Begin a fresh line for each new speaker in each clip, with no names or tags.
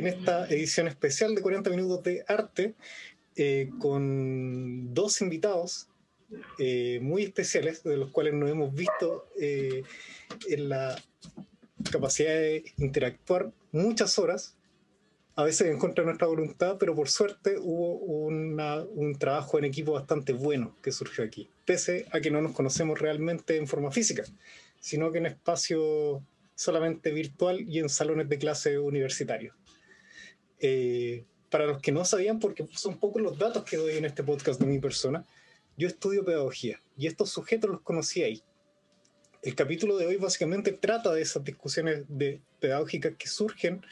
una en esta edición especial de 40 minutos de arte eh, con dos invitados eh, muy especiales, de los cuales nos hemos visto eh, en la capacidad de interactuar muchas horas, a veces en contra de nuestra voluntad, pero por suerte hubo un trabajo en equipo bastante bueno que surgió aquí, pese a que no nos conocemos realmente en forma física, sino que en espacio solamente virtual y en salones de clase universitarios. Eh, para los que no sabían, porque son pocos los datos que doy en este podcast de mi persona, yo estudio pedagogía y estos sujetos los conocí ahí. El capítulo de hoy básicamente trata de esas discusiones de pedagógicas que surgen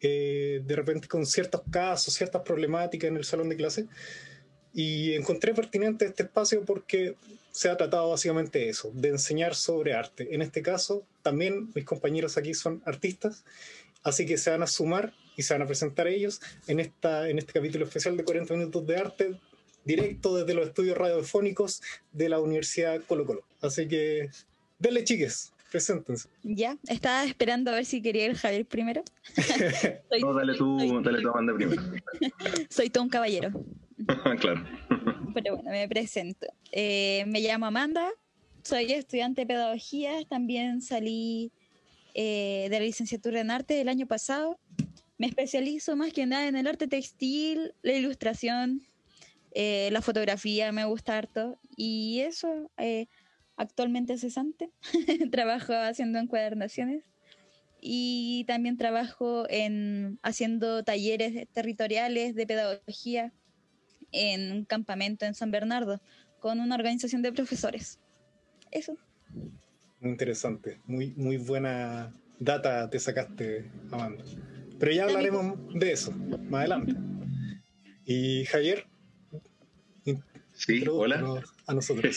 eh, de repente con ciertos casos, ciertas problemáticas en el salón de clase. Y encontré pertinente este espacio porque se ha tratado básicamente eso, de enseñar sobre arte. En este caso, también mis compañeros aquí son artistas, así que se van a sumar y se van a presentar ellos en, esta, en este capítulo especial de 40 minutos de arte, directo desde los estudios radiofónicos de la Universidad Colo Colo. Así que, denle chiques, preséntense.
Ya, estaba esperando a ver si quería el Javier primero.
no, dale tú, dale tú a primero.
soy todo un caballero.
claro.
Pero bueno, me presento. Eh, me llamo Amanda, soy estudiante de pedagogía, también salí eh, de la licenciatura en arte el año pasado. Me especializo más que nada en el arte textil, la ilustración, eh, la fotografía, me gusta harto. Y eso, actualmente cesante, trabajo haciendo encuadernaciones y también trabajo en haciendo talleres territoriales de pedagogía en un campamento en San Bernardo con una organización de profesores. Eso.
Muy interesante, muy, muy buena data te sacaste, Amanda. Pero ya hablaremos de eso más adelante. Y Javier.
Sí, hola.
A nosotros.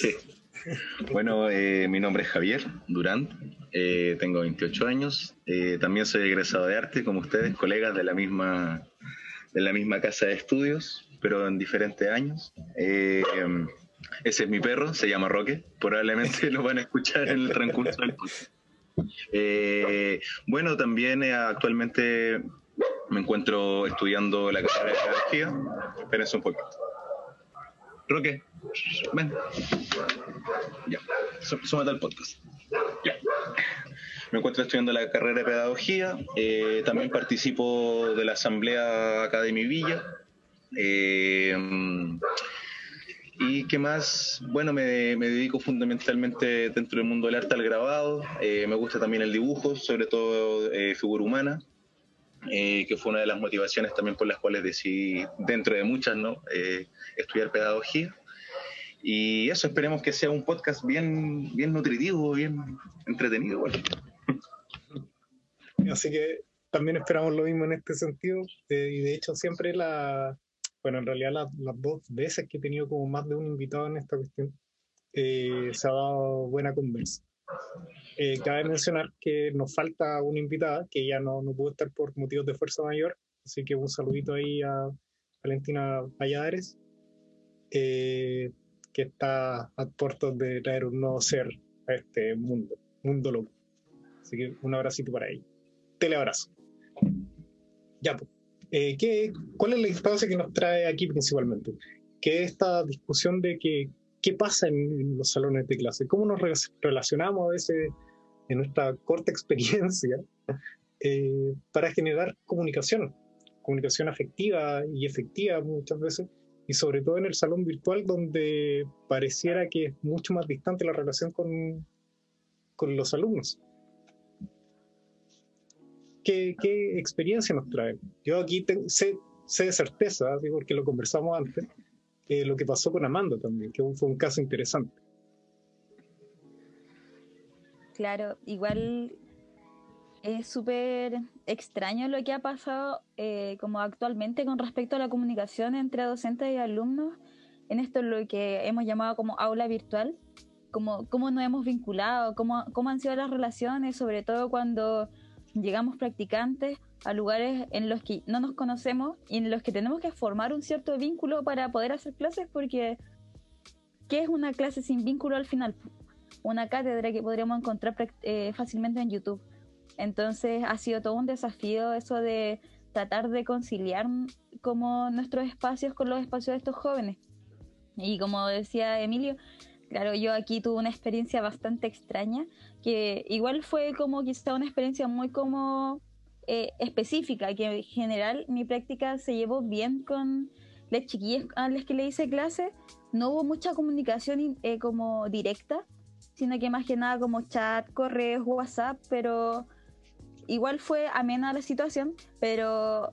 bueno, eh, mi nombre es Javier Durán, eh, tengo 28 años, eh, también soy egresado de arte, como ustedes, colegas de la misma, de la misma casa de estudios pero en diferentes años. Eh, ese es mi perro, se llama Roque. Probablemente lo van a escuchar en el transcurso del podcast. Eh, bueno, también eh, actualmente me encuentro estudiando la carrera de pedagogía. Espérense un poquito. Roque, ven. Ya, súmate al podcast. Ya. Me encuentro estudiando la carrera de pedagogía. también participo de la asamblea acá villa eh, ¿Y qué más? Bueno, me, dedico fundamentalmente dentro del mundo del arte al grabado. Eh, me gusta también el dibujo, sobre todo eh, figura humana, que fue una de las motivaciones también por las cuales decidí, dentro de muchas, ¿no? estudiar pedagogía. Y eso, esperemos que sea un podcast bien, bien nutritivo, bien entretenido.
Así que también esperamos lo mismo en este sentido. y de hecho, siempre la, bueno, en realidad las dos veces que he tenido como más de un invitado en esta cuestión, eh, se ha dado buena conversa. Eh, cabe mencionar que nos falta una invitada que ya no, no pudo estar por motivos de fuerza mayor, así que un saludito ahí a Valentina Valladares, eh, que está a puertos de traer un nuevo ser a este mundo, mundo loco. Así que un abracito para ella. Teleabrazo. Ya, pues. Eh, ¿qué, ¿Cuál es la instancia que nos trae aquí principalmente? Que esta discusión de que, qué pasa en, los salones de clase, cómo nos relacionamos a veces en nuestra corta experiencia eh, para generar comunicación, comunicación afectiva y efectiva muchas veces, y sobre todo en el salón virtual donde pareciera que es mucho más distante la relación con, con los alumnos. ¿Qué, experiencia nos trae? Yo aquí sé, de certeza, porque lo conversamos antes, lo que pasó con Amanda también, que fue un caso interesante.
Claro, igual es súper extraño lo que ha pasado eh, como actualmente con respecto a la comunicación entre docentes y alumnos en esto lo que hemos llamado como aula virtual, como cómo nos hemos vinculado, cómo, cómo han sido las relaciones, sobre todo cuando llegamos practicantes a lugares en los que no nos conocemos y en los que tenemos que formar un cierto vínculo para poder hacer clases porque ¿qué es una clase sin vínculo al final? Una cátedra que podríamos encontrar eh, fácilmente en YouTube. Entonces ha sido todo un desafío eso de tratar de conciliar como nuestros espacios con los espacios de estos jóvenes. Y como decía Emilio, claro, yo aquí tuve una experiencia bastante extraña, que igual fue como quizá una experiencia muy como eh, específica, que en general mi práctica se llevó bien con las chiquillas a las que le hice clase, no hubo mucha comunicación eh, como directa, sino que más que nada como chat, correos, WhatsApp, pero igual fue amena la situación, pero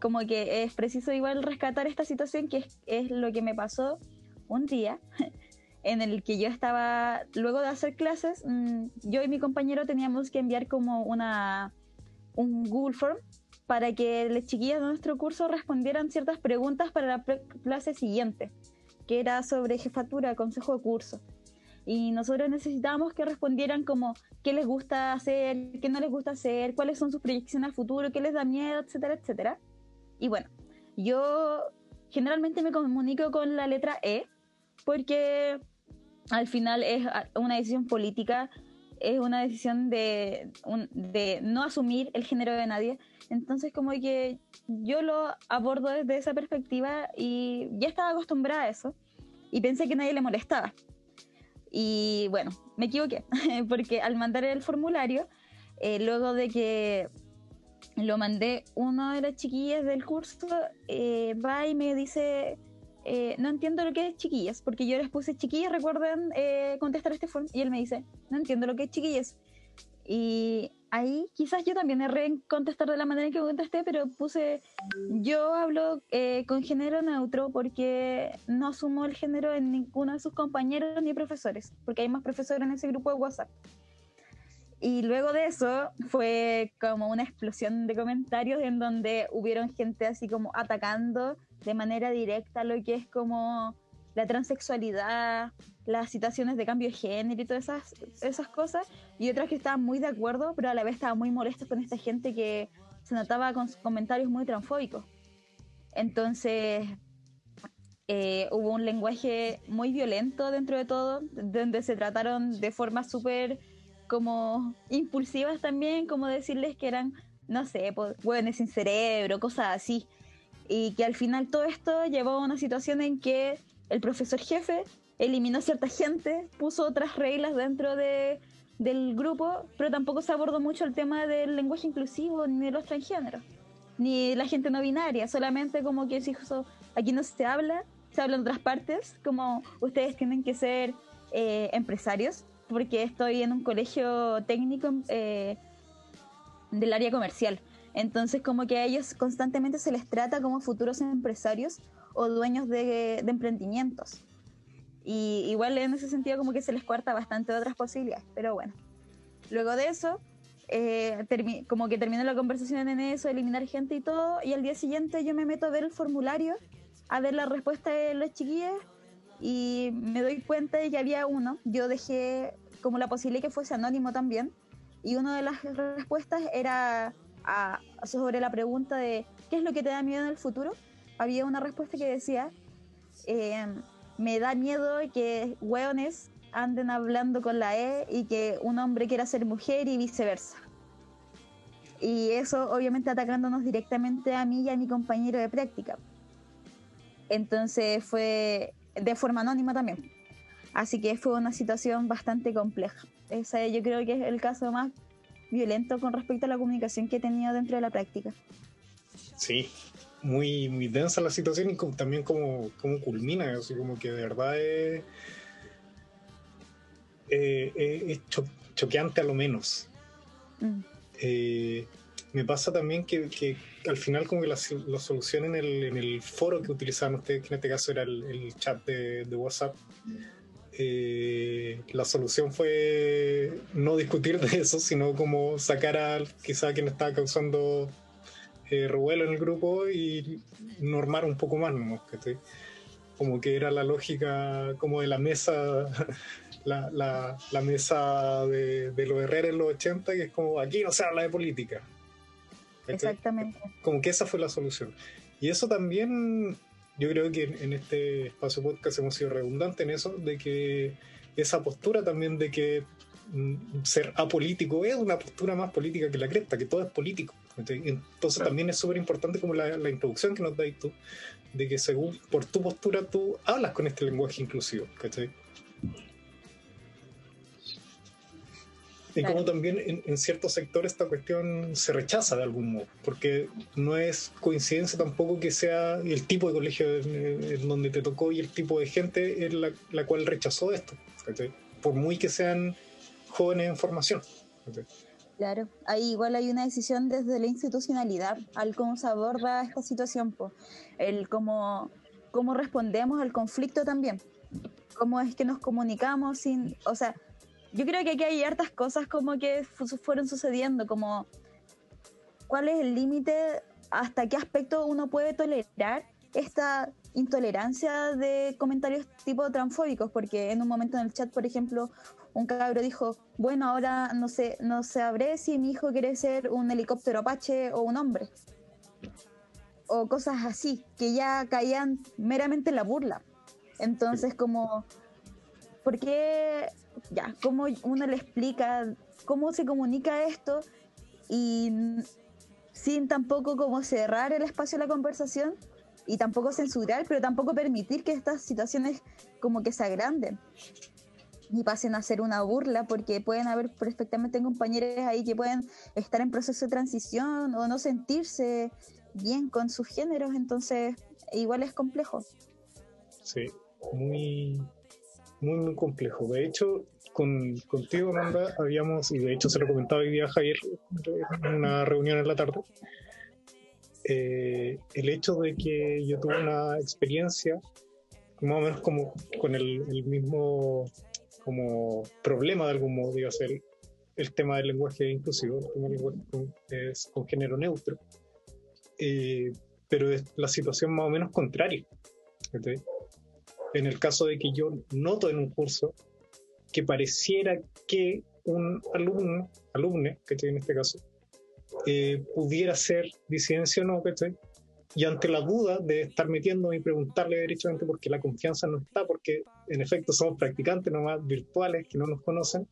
como que es preciso igual rescatar esta situación que es, lo que me pasó un día en el que yo estaba, luego de hacer clases, mm, yo y mi compañero teníamos que enviar como una un Google Form para que las chiquillas de nuestro curso respondieran ciertas preguntas para la clase siguiente, que era sobre jefatura, consejo de curso. Y nosotros necesitábamos que respondieran como qué les gusta hacer, qué no les gusta hacer, cuáles son sus proyecciones al futuro, qué les da miedo, etcétera, etcétera. Y bueno, yo generalmente me comunico con la letra E porque al final es una decisión política es una decisión de, no asumir el género de nadie. Entonces como que yo lo abordo desde esa perspectiva y ya estaba acostumbrada a eso y pensé que nadie le molestaba. Y bueno, me equivoqué, porque al mandar el formulario, eh, luego de que lo mandé, uno de las chiquillas del curso eh, va y me dice, eh, no entiendo lo que es chiquillas, porque yo les puse chiquillas, recuerden eh, contestar este form, y él me dice, no entiendo lo que es chiquillas. Y ahí quizás yo también erré en contestar de la manera en que contesté, pero puse, yo hablo eh, con género neutro porque no asumo el género en ninguno de sus compañeros ni profesores, porque hay más profesores en ese grupo de WhatsApp. Y luego de eso fue como una explosión de comentarios en donde hubieron gente así como atacando de manera directa lo que es como la transexualidad, las situaciones de cambio de género y todas esas, esas cosas, y otras que estaban muy de acuerdo, pero a la vez estaban muy molestos con esta gente que se notaba con comentarios muy transfóbicos. Entonces, eh, hubo un lenguaje muy violento dentro de todo, donde se trataron de formas súper como impulsivas también, como decirles que eran, no sé, pues, sin cerebro, cosas así y que al final todo esto llevó a una situación en que el profesor jefe eliminó cierta gente, puso otras reglas dentro de, del grupo, pero tampoco se abordó mucho el tema del lenguaje inclusivo ni de los transgéneros, ni la gente no binaria, solamente como que si aquí no se habla, se habla en otras partes, como ustedes tienen que ser eh, empresarios, porque estoy en un colegio técnico eh, del área comercial. Entonces como que a ellos constantemente se les trata como futuros empresarios o dueños de, emprendimientos. Y igual en ese sentido como que se les cuarta bastante otras posibilidades, pero bueno. Luego de eso, eh, como que terminó la conversación en eso, eliminar gente y todo, y al día siguiente yo me meto a ver el formulario, a ver la respuesta de los chiquillos, y me doy cuenta de que había uno, yo dejé como la posibilidad que fuese anónimo también, y una de las respuestas era sobre la pregunta de ¿qué es lo que te da miedo en el futuro? Había una respuesta que decía, eh, me da miedo que hueones anden hablando con la E y que un hombre quiera ser mujer y viceversa. Y eso obviamente atacándonos directamente a mí y a mi compañero de práctica. Entonces fue de forma anónima también. Así que fue una situación bastante compleja. Ese yo creo que es el caso más violento con respecto a la comunicación que he tenido dentro de la práctica.
Sí, muy, muy densa la situación y también como, como culmina, así como que de verdad es, eh, choqueante a lo menos. Mm. Eh, me pasa también que, que, al final como que la, solución en el, en el, foro que utilizaban ustedes, que en este caso era el, chat de, de WhatsApp, eh, la solución fue no discutir de eso, sino como sacar a quizá quien estaba causando eh, revuelo en el grupo y normar un poco más, ¿no? Como que era la lógica como de la mesa, la, la, mesa de, de, los Herreros en los 80, que es como aquí no se habla de política.
Exactamente.
Como que esa fue la solución. Y eso también yo creo que en este espacio podcast hemos sido redundantes en eso, de que esa postura también de que mm, ser apolítico es una postura más política que la cresta, que todo es político. Entonces también es súper importante como la, introducción que nos dais tú, de que según por tu postura tú hablas con este lenguaje inclusivo. ¿cachai? Y como también en, en, ciertos sectores esta cuestión se rechaza de algún modo, porque no es coincidencia tampoco que sea el tipo de colegio en, donde te tocó y el tipo de gente en la, la cual rechazó esto, por muy que sean jóvenes en formación.
Claro, ahí igual hay una decisión desde la institucionalidad al cómo se aborda esta situación, el cómo, cómo respondemos al conflicto también, cómo es que nos comunicamos sin, o sea, yo creo que aquí hay hartas cosas como que fueron sucediendo, como cuál es el límite, hasta qué aspecto uno puede tolerar esta intolerancia de comentarios tipo transfóbicos, porque en un momento en el chat, por ejemplo, un cabro dijo, bueno, ahora no sé, no sabré si mi hijo quiere ser un helicóptero apache o un hombre. O cosas así, que ya caían meramente en la burla. Entonces, como, ¿por qué ya, cómo uno le explica cómo se comunica esto y sin tampoco como cerrar el espacio de la conversación y tampoco censurar, pero tampoco permitir que estas situaciones como que se agranden y pasen a ser una burla, porque pueden haber perfectamente compañeros ahí que pueden estar en proceso de transición o no sentirse bien con sus géneros, entonces igual es complejo.
Sí, muy, muy, muy complejo. De hecho, con, contigo, Amanda, habíamos, y de hecho se lo comentaba hoy día a Javier en una reunión en la tarde, eh, el hecho de que yo tuve una experiencia más o menos como con el, mismo como problema de algún modo, digo, el, el tema del lenguaje inclusivo, el tema del lenguaje con, es con género neutro, eh, pero es la situación más o menos contraria. En el caso de que yo noto en un curso que pareciera que un alumno, alumne, que en este caso, eh, pudiera ser disidencia o no, ¿cachai? Y ante la duda de estar metiendo y preguntarle derechamente porque la confianza no está, porque en efecto somos practicantes nomás virtuales que no nos conocen,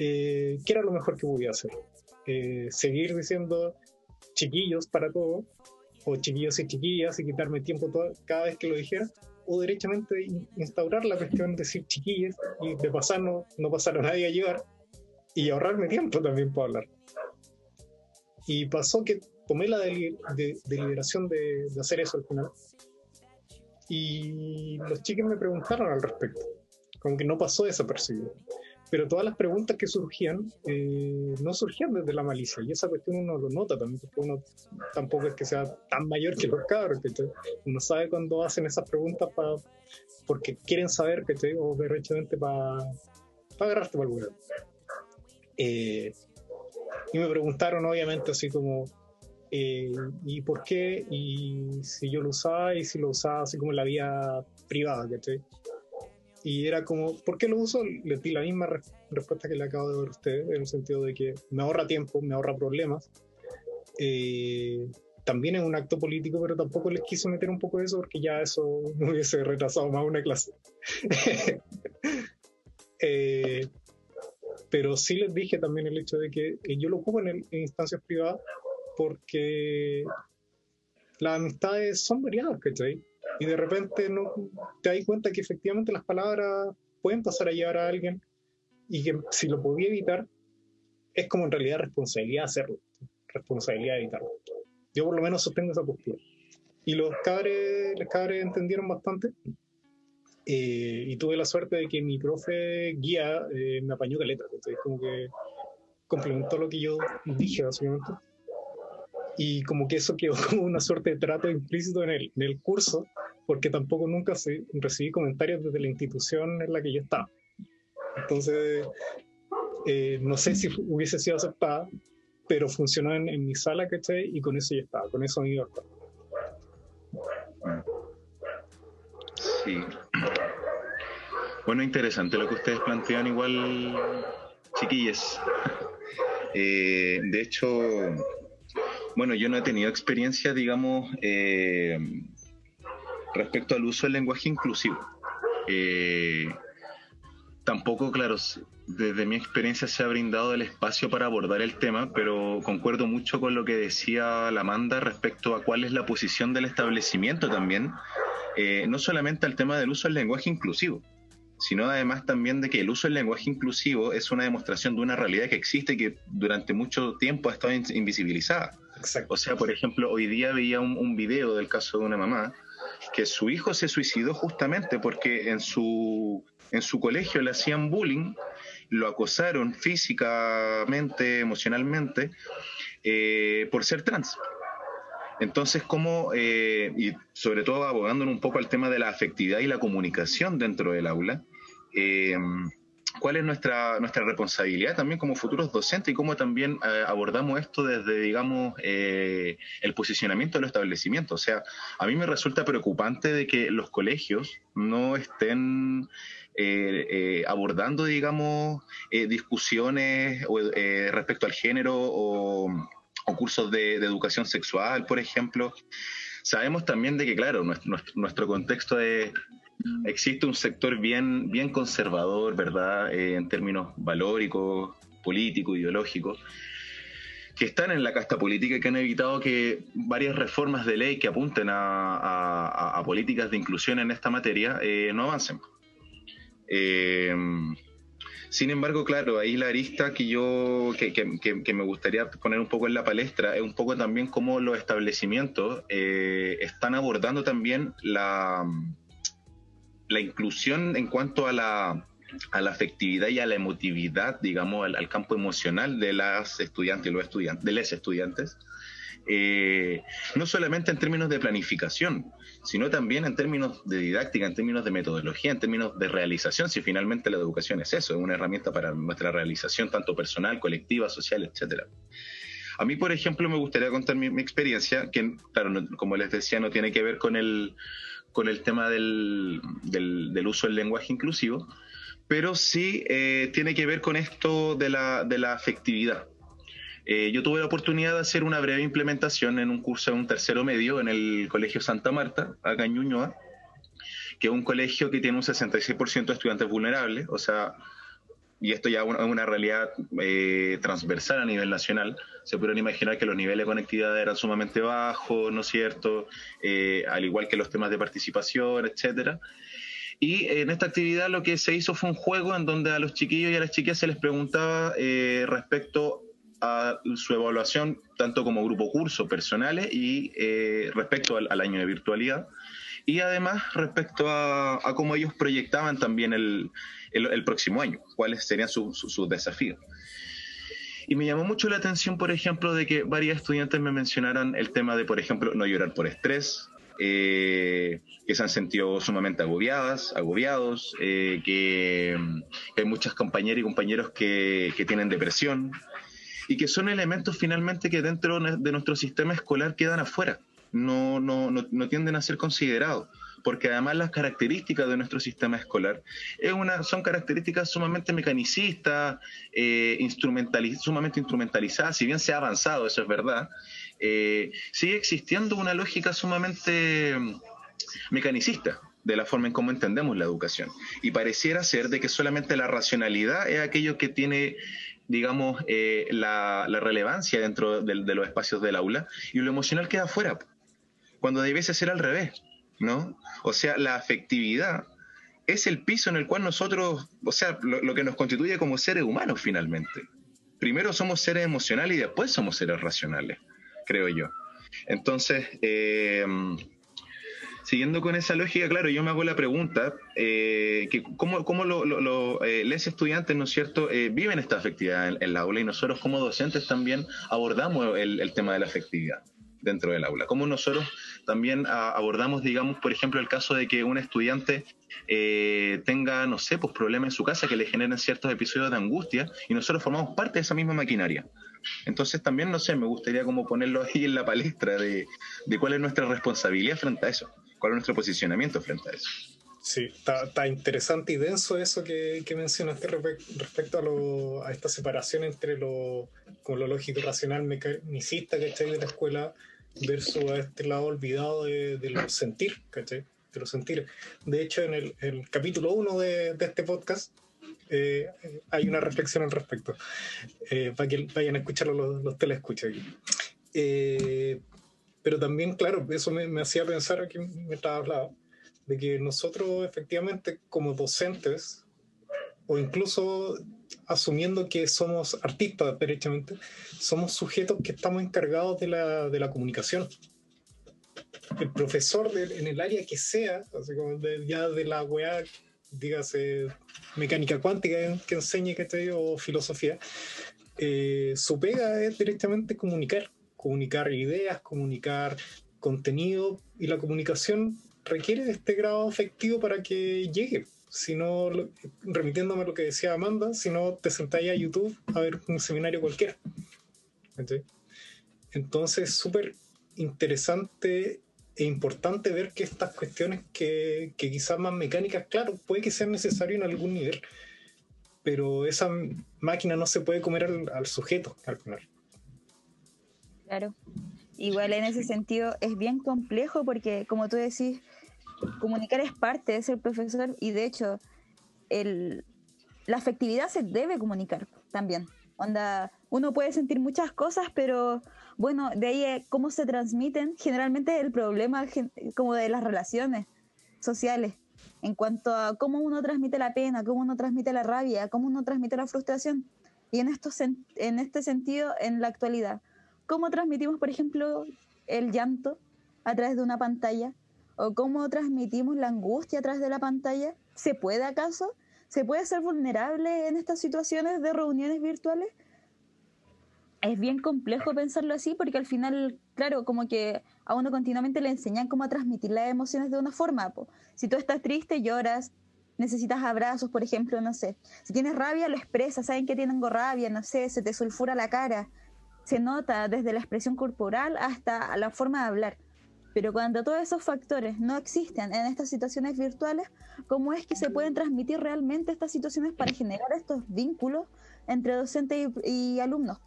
eh, ¿qué era lo mejor que podía hacer? Eh, seguir diciendo chiquillos para todo, o chiquillos y chiquillas, y quitarme tiempo cada vez que lo dijera, o derechamente instaurar la cuestión de decir chiquillas y de pasar no, no pasar a nadie a llevar y ahorrarme tiempo también para hablar. Y pasó que tomé la deliberación de, de, hacer eso al final. Y los chicos me preguntaron al respecto. Como que no pasó desapercibido pero todas las preguntas que surgían eh, no surgían desde la malicia y esa cuestión uno lo nota también porque uno tampoco es que sea tan mayor que los cabros que uno sabe cuando hacen esas preguntas para porque quieren saber que o derechamente para para agarrarte para el eh, y me preguntaron obviamente así como eh, y por qué y si yo lo usaba y si lo usaba así como en la vía privada ¿cachai? Y era como, ¿por qué lo uso? Les di la misma respuesta que le acabo de dar a usted, en el sentido de que me ahorra tiempo, me ahorra problemas. Eh, también es un acto político, pero tampoco les quise meter un poco de eso porque ya eso me hubiese retrasado más una clase. Eh, pero sí les dije también el hecho de que, yo lo ocupo en, en, instancias privadas porque las amistades son variadas, ¿cachai? Y de repente no te das cuenta que efectivamente las palabras pueden pasar a llevar a alguien y que si lo podía evitar, es como en realidad responsabilidad hacerlo, responsabilidad evitarlo. Yo por lo menos sostengo esa postura. Y los cabres, los cabres entendieron bastante. Eh, y tuve la suerte de que mi profe guía eh, me apañó caleta, entonces como que complementó lo que yo dije básicamente y como que eso quedó como una suerte de trato implícito en el, en el curso, porque tampoco nunca se, recibí comentarios desde la institución en la que yo estaba. Entonces, eh, no sé si hubiese sido aceptada, pero funcionó en, en mi sala, ¿cachai? Y con eso ya estaba, con eso me iba
Sí. Bueno, interesante lo que ustedes plantean igual, chiquillas. Eh, de hecho, bueno, yo no he tenido experiencia, digamos, eh, respecto al uso del lenguaje inclusivo. Eh, tampoco, claro, desde mi experiencia se ha brindado el espacio para abordar el tema, pero concuerdo mucho con lo que decía la Amanda respecto a cuál es la posición del establecimiento también, eh, no solamente al tema del uso del lenguaje inclusivo, sino además también de que el uso del lenguaje inclusivo es una demostración de una realidad que existe y que durante mucho tiempo ha estado invisibilizada. O sea, por ejemplo, hoy día veía un, video del caso de una mamá que su hijo se suicidó justamente porque en su en su colegio le hacían bullying, lo acosaron físicamente, emocionalmente, eh, por ser trans. Entonces, como, eh, y sobre todo abogando un poco al tema de la afectividad y la comunicación dentro del aula, eh, cuál es nuestra, nuestra responsabilidad también como futuros docentes y cómo también abordamos esto desde, digamos, el posicionamiento del establecimiento. O sea, a mí me resulta preocupante de que los colegios no estén eh, eh, abordando, digamos, eh, discusiones respecto al género o, cursos de, educación sexual, por ejemplo. Sabemos también de que, claro, nuestro, contexto es, existe un sector bien, bien conservador, ¿verdad?, en términos valóricos, políticos, ideológicos que están en la casta política y que han evitado que varias reformas de ley que apunten a, políticas de inclusión en esta materia no avancen. Eh, sin embargo, claro, ahí la arista que yo que, me gustaría poner un poco en la palestra es un poco también cómo los establecimientos eh, están abordando también la, la inclusión en cuanto a la, a la afectividad y a la emotividad, digamos, al, campo emocional de las estudiantes y los estudiantes, de los estudiantes. Eh, no solamente en términos de planificación, sino también en términos de didáctica, en términos de metodología, en términos de realización, si finalmente la educación es eso, es una herramienta para nuestra realización tanto personal, colectiva, social, etcétera. A mí, por ejemplo, me gustaría contar mi, experiencia, que, claro, como les decía, no tiene que ver con el, con el tema del, del, uso del lenguaje inclusivo, pero sí eh, tiene que ver con esto de la, de la afectividad. Eh, yo tuve la oportunidad de hacer una breve implementación en un curso de un tercero medio en el Colegio Santa Marta, acá en Ñuñoa, que es un colegio que tiene un 66% de estudiantes vulnerables, o sea, y esto ya es una, realidad eh, transversal a nivel nacional, se pudieron imaginar que los niveles de conectividad eran sumamente bajos, ¿no es cierto? Eh, al igual que los temas de participación, etcétera. Y en esta actividad lo que se hizo fue un juego en donde a los chiquillos y a las chiquillas se les preguntaba respecto a su evaluación tanto como grupo curso personales y eh, respecto al, año de virtualidad y además respecto a, cómo ellos proyectaban también el, el, próximo año, cuáles serían sus desafíos. Y me llamó mucho la atención, por ejemplo, de que varias estudiantes me mencionaran el tema de, por ejemplo, no llorar por estrés, eh, que se han sentido sumamente agobiadas, agobiados, eh, que, hay muchas compañeras y compañeros que, tienen depresión, y que son elementos finalmente que dentro de nuestro sistema escolar quedan afuera, no, no, no, tienden a ser considerados porque además las características de nuestro sistema escolar son características sumamente mecanicistas, eh, sumamente instrumentalizadas, si bien se ha avanzado, eso es verdad, eh, sigue existiendo una lógica sumamente mecanicista de la forma en cómo entendemos la educación. Y pareciera ser de que solamente la racionalidad es aquello que tiene digamos, eh, la, relevancia dentro de, los espacios del aula y lo emocional queda afuera, cuando debiese ser al revés, ¿no? O sea, la afectividad es el piso en el cual nosotros, o sea, lo, que nos constituye como seres humanos finalmente. Primero somos seres emocionales y después somos seres racionales, creo yo. Entonces, eh, siguiendo con esa lógica, claro, yo me hago la pregunta, eh, que ¿cómo, cómo lo, eh, los estudiantes, ¿no es cierto?, viven esta afectividad en, la aula y nosotros como docentes también abordamos el, tema de la afectividad dentro del aula. ¿Cómo nosotros también abordamos, digamos, por ejemplo, el caso de que un estudiante tenga, no sé, pues problemas en su casa que le generen ciertos episodios de angustia y nosotros formamos parte de esa misma maquinaria. Entonces también, no sé, me gustaría como ponerlo ahí en la palestra de cuál es nuestra responsabilidad frente a eso. ¿Cuál es nuestro posicionamiento frente a eso?
Sí, está, interesante y denso eso que, mencionaste respecto a, lo, a esta separación entre lo, lo lógico racional mecanicista ¿cachai? de la escuela versus a este lado olvidado de, de los sentir, ¿cachai? De los sentir. De hecho, en el, el capítulo 1 de, de, este podcast, Eh, hay una reflexión al respecto, eh, para que vayan a escucharlo los, los telescuchas. Eh, pero también, claro, eso me, me hacía pensar aquí mientras hablaba, de que nosotros efectivamente como docentes, o incluso asumiendo que somos artistas derechamente, somos sujetos que estamos encargados de la, de la comunicación. El profesor de, en el área que sea, así como de, ya de la weá, dígase mecánica cuántica que enseñe que estoy, o filosofía, eh, su pega es directamente comunicar, comunicar ideas, comunicar contenido, y la comunicación requiere de este grado afectivo para que llegue sino remitiéndome a lo que decía Amanda, si no te sentáis a YouTube a ver un seminario cualquiera. Entonces, súper interesante e importante ver que estas cuestiones que, que quizás más mecánicas, claro, puede que sean necesarias en algún nivel, pero esa máquina no se puede comer al, al sujeto al final.
Claro. Igual en ese sentido es bien complejo porque, como tú decís, comunicar es parte de ser profesor y de hecho el, la afectividad se debe comunicar también. Onda, uno puede sentir muchas cosas, pero bueno, de ahí cómo se transmiten, generalmente el problema como de las relaciones sociales, en cuanto a cómo uno transmite la pena, cómo uno transmite la rabia, cómo uno transmite la frustración. Y en, esto, en este sentido, en la actualidad, ¿cómo transmitimos, por ejemplo, el llanto a través de una pantalla? O cómo transmitimos la angustia a de la pantalla? ¿Se puede acaso? ¿Se puede ser vulnerable en estas situaciones de reuniones virtuales? Es bien complejo pensarlo así porque al final, claro, como que a uno continuamente le enseñan cómo transmitir las emociones de una forma. Si tú estás triste, lloras, necesitas abrazos, por ejemplo, no sé. Si tienes rabia, lo expresas, saben que tengo rabia, no sé, se te sulfura la cara. Se nota desde la expresión corporal hasta la forma de hablar. Pero cuando todos esos factores no existen en estas situaciones virtuales, ¿cómo es que se pueden transmitir realmente estas situaciones para generar estos vínculos entre docente y, alumnos?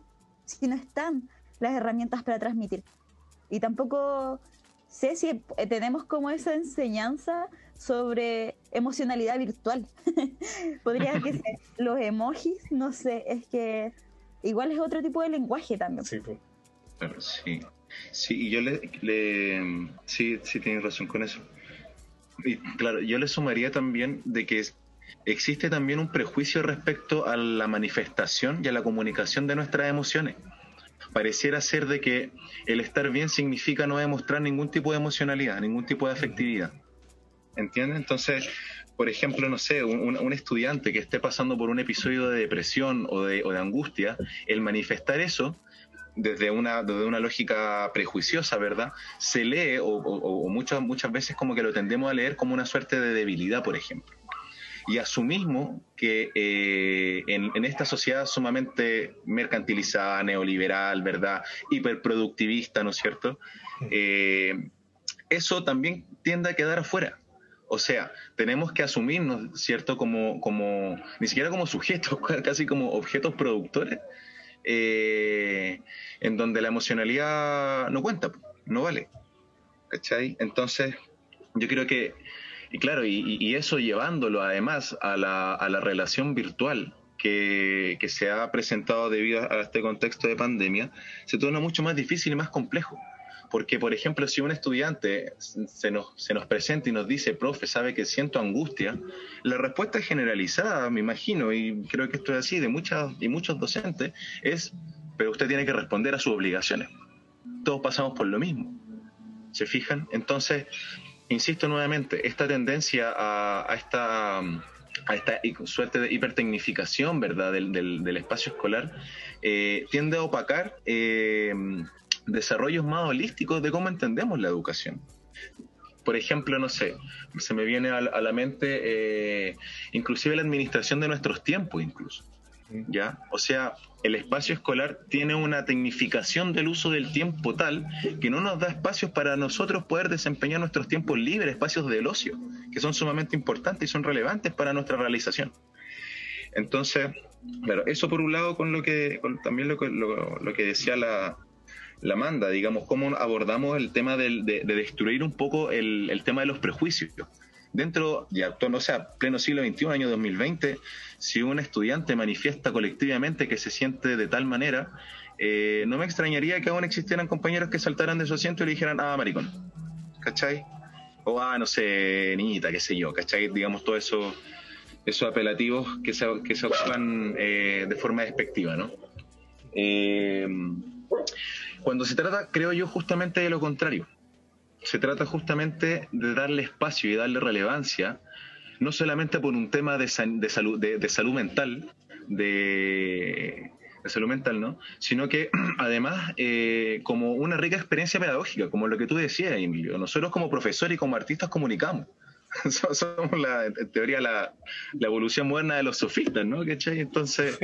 Si no están las herramientas para transmitir. Y tampoco sé si tenemos como esa enseñanza sobre emocionalidad virtual. Podría que ser los emojis, no sé, es que igual es otro tipo de lenguaje también.
Sí, pues. sí. Sí, y yo le, sí, sí tienes razón con eso. Y claro, yo le sumaría también de que existe también un prejuicio respecto a la manifestación y a la comunicación de nuestras emociones. Pareciera ser de que el estar bien significa no demostrar ningún tipo de emocionalidad, ningún tipo de afectividad. ¿Entiendes? Entonces, por ejemplo, no sé, un, estudiante que esté pasando por un episodio de depresión o de, o de angustia, el manifestar eso desde una, desde una lógica prejuiciosa, ¿verdad? Se lee, o, muchas, muchas veces como que lo tendemos a leer como una suerte de debilidad, por ejemplo. Y asumimos que eh, en, esta sociedad sumamente mercantilizada, neoliberal, ¿verdad? Hiperproductivista, ¿no es cierto? Eh, eso también tiende a quedar afuera. O sea, tenemos que asumirnos, ¿cierto? Como, como, ni siquiera como sujetos, casi como objetos productores eh, en donde la emocionalidad no cuenta, no vale. ¿Cachai? Entonces, yo creo que, y claro, y, eso llevándolo además a la, a la relación virtual, que, que, se ha presentado debido a este contexto de pandemia, se torna mucho más difícil y más complejo. Porque, por ejemplo, si un estudiante se nos, se nos presenta y nos dice, profe, sabe que siento angustia, la respuesta generalizada, me imagino, y creo que esto es así, de muchas y muchos docentes, es, pero usted tiene que responder a sus obligaciones. Todos pasamos por lo mismo. ¿Se fijan? Entonces, insisto nuevamente, esta tendencia a, esta a esta suerte de hipertecnificación, ¿verdad?, del, del, espacio escolar, eh, tiende a opacar eh, desarrollos más holísticos de cómo entendemos la educación. Por ejemplo, no sé, se me viene a, la mente eh, inclusive la administración de nuestros tiempos incluso. ¿Ya? O sea, el espacio escolar tiene una tecnificación del uso del tiempo tal que no nos da espacios para nosotros poder desempeñar nuestros tiempos libres, espacios del ocio, que son sumamente importantes y son relevantes para nuestra realización. Entonces, claro, eso por un lado con lo que, también lo, lo que decía la, la manda, digamos, cómo abordamos el tema de, destruir un poco el, tema de los prejuicios. dentro de actual, o sea, pleno siglo XXI, año 2020, si un estudiante manifiesta colectivamente que se siente de tal manera, eh, no me extrañaría que aún existieran compañeros que saltaran de su asiento y le dijeran, ah, maricón, ¿cachai? O, ah, no sé, niñita, qué sé yo, ¿cachai? Digamos, todo eso esos apelativos que se, que se ocupan eh, de forma despectiva, ¿no? Eh, cuando se trata, creo yo, justamente de lo contrario. Se trata justamente de darle espacio y darle relevancia, no solamente por un tema de, de salud, de, salud mental, de, salud mental, ¿no? Sino que además eh, como una rica experiencia pedagógica, como lo que tú decías, Emilio. Nosotros como profesores y como artistas comunicamos. somos la, en teoría la, la, evolución moderna de los sofistas, ¿no? Entonces,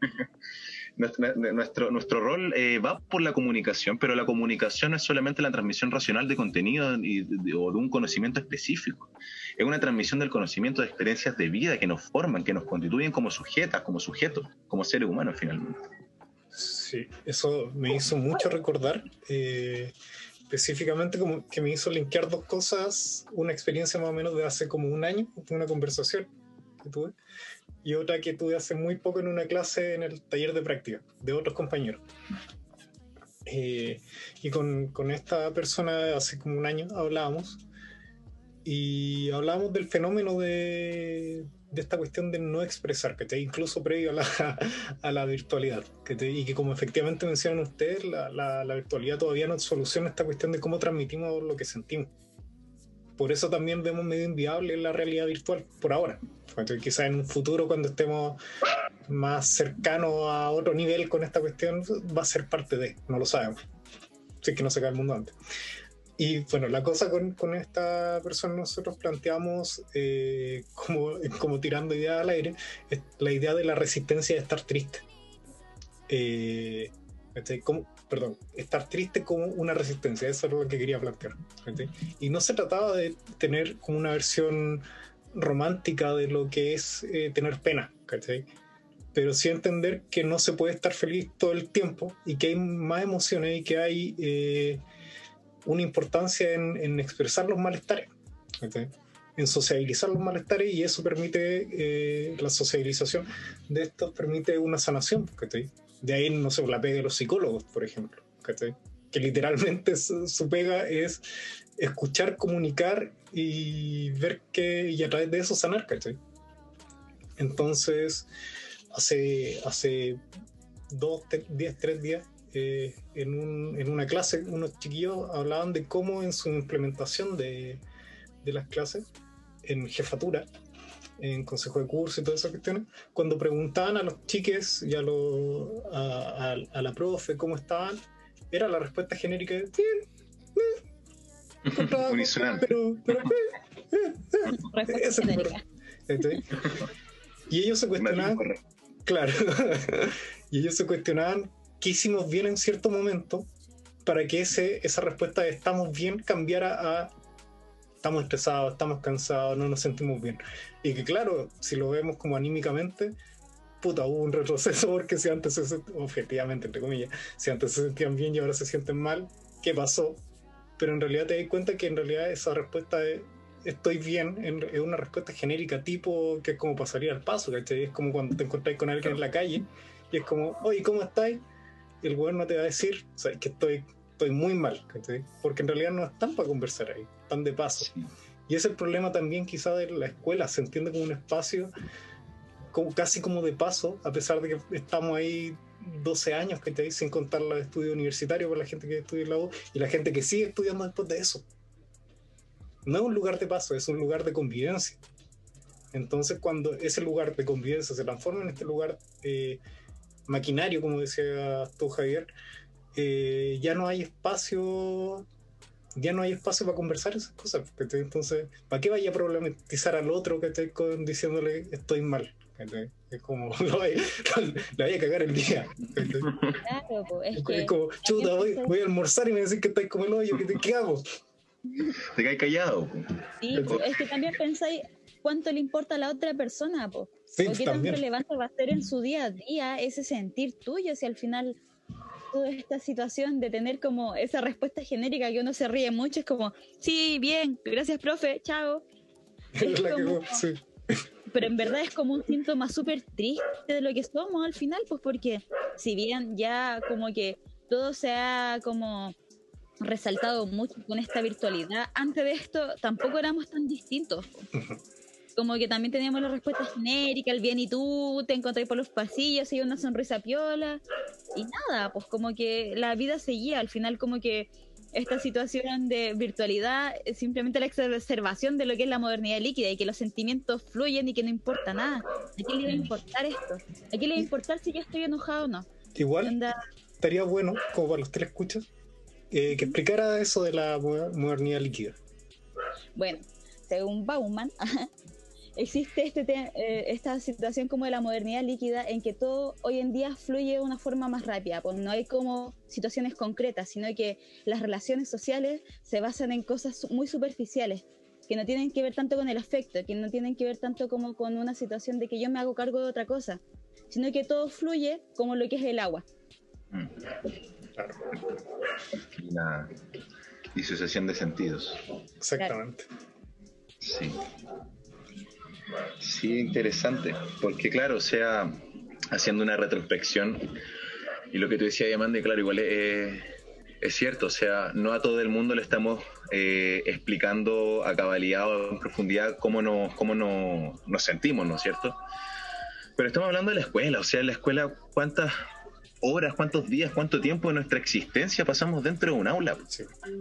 nuestro, nuestro rol eh, va por la comunicación, pero la comunicación no es solamente la transmisión racional de contenido o de un conocimiento específico. Es una transmisión del conocimiento de experiencias de vida que nos forman, que nos constituyen como sujetas, como sujetos, como seres humanos finalmente.
Sí, eso me hizo mucho recordar. Eh, específicamente como que me hizo linkear dos cosas, una experiencia más o menos de hace como un año, una conversación que tuve, y otra que tuve hace muy poco en una clase en el taller de práctica de otros compañeros. Eh, y con, esta persona hace como un año hablábamos y hablábamos del fenómeno de, esta cuestión de no expresar, que te incluso previo a la, virtualidad, y que como efectivamente mencionan ustedes, la, la, virtualidad todavía no soluciona esta cuestión de cómo transmitimos lo que sentimos. Por eso también vemos medio inviable la realidad virtual, por ahora. Quizás en un futuro, cuando estemos más cercanos a otro nivel con esta cuestión, va a ser parte de, no lo sabemos. Si es que no se cae el mundo antes. Y bueno, la cosa con, con esta persona nosotros planteamos eh, como, como tirando ideas al aire, la idea de la resistencia de estar triste. Eh, como, perdón, estar triste como una resistencia, eso es lo que quería plantear. Y no se trataba de tener como una versión romántica de lo que es eh, tener pena, pero sí entender que no se puede estar feliz todo el tiempo y que hay más emociones y que hay una importancia en, expresar los malestares, en sociabilizar los malestares y eso permite, eh, la sociabilización de esto permite una sanación. De ahí, no sé, la pega de los psicólogos, por ejemplo, que literalmente su, pega es escuchar, comunicar y ver que, y a través de eso sanar. Entonces, hace, hace dos, diez, tres días eh, en, un, en, una clase, unos chiquillos hablaban de cómo en su implementación de, de las clases, en jefatura, en consejo de curso y todas esas cuestiones, cuando preguntaban a los chiques y a, a, a, la profe cómo estaban, era la respuesta genérica de bien, pero, pero y ellos se cuestionaban, claro, y ellos se cuestionaban qué hicimos bien en cierto momento para que ese, esa respuesta de estamos bien cambiara a estamos estresados, estamos cansados, no nos sentimos bien. Y que claro, si lo vemos como anímicamente, puta, hubo un retroceso porque si antes se objetivamente, entre comillas, si antes se sentían bien y ahora se sienten mal, ¿qué pasó? Pero en realidad te das cuenta que en realidad esa respuesta de estoy bien es una respuesta genérica tipo que es como pasaría al paso, ¿cachai? Es como cuando te encontráis con alguien en la calle y es como, oye, ¿cómo estáis? el gobierno te va a decir que estoy, estoy muy mal, porque en realidad no están para conversar ahí, están de paso. Y ese es el problema también quizá de la escuela, se entiende como un espacio como, casi como de paso, a pesar de que estamos ahí 12 años, que sin contar los estudios universitarios por la gente que estudia en la U y la gente que sigue estudiando después de eso. No es un lugar de paso, es un lugar de convivencia. Entonces, cuando ese lugar de convivencia se transforma en este lugar eh, maquinario, como decía tú, Javier, eh, ya no hay espacio, ya no hay espacio para conversar esas cosas. Entonces, ¿para qué vaya a problematizar al otro que esté diciéndole estoy mal? Es como, lo le vaya a cagar el día. Claro, es, como, chuta, voy, voy, a almorzar y me decís que estáis como el hoyo, ¿qué, qué hago?
Te caes callado.
Sí, es que también pensáis cuánto le importa a la otra persona, po. Sí, ¿O qué tan relevante va a ser en su día a día ese sentir tuyo si al final toda esta situación de tener como esa respuesta genérica que uno se ríe mucho, es como, sí, bien, gracias, profe, chao. Pero en verdad es como un síntoma súper triste de lo que somos al final, pues porque si bien ya como que todo se ha como resaltado mucho con esta virtualidad, antes de esto tampoco éramos tan distintos. Como que también teníamos la respuesta genérica, el bien y tú, te encontré por los pasillos y una sonrisa piola. Y nada, pues como que la vida seguía, al final como que esta situación de virtualidad es simplemente la exacerbación de lo que es la modernidad líquida y que los sentimientos fluyen y que no importa nada. ¿A quién le va a importar esto? ¿A quién le va a importar si yo estoy enojado o no?
Igual estaría bueno, como para los tres escuchas, eh, que explicara eso de la modernidad líquida.
Bueno, según Bauman, existe este eh, esta situación como de la modernidad líquida en que todo hoy en día fluye de una forma más rápida, pues no hay como situaciones concretas, sino que las relaciones sociales se basan en cosas muy superficiales, que no tienen que ver tanto con el afecto, que no tienen que ver tanto como con una situación de que yo me hago cargo de otra cosa, sino que todo fluye como lo que es el agua. Mm.
Claro. Una disociación de sentidos.
Exactamente.
Sí. Sí, interesante, porque claro, o sea, haciendo una retrospección, y lo que tú decías, Amanda, claro, igual es, es, cierto, o sea, no a todo el mundo le estamos eh, explicando a cabalidad o en profundidad cómo, nos, cómo nos, nos sentimos, ¿no es cierto? Pero estamos hablando de la escuela, o sea, en la escuela, ¿cuántas horas, cuántos días, cuánto tiempo de nuestra existencia pasamos dentro de un aula.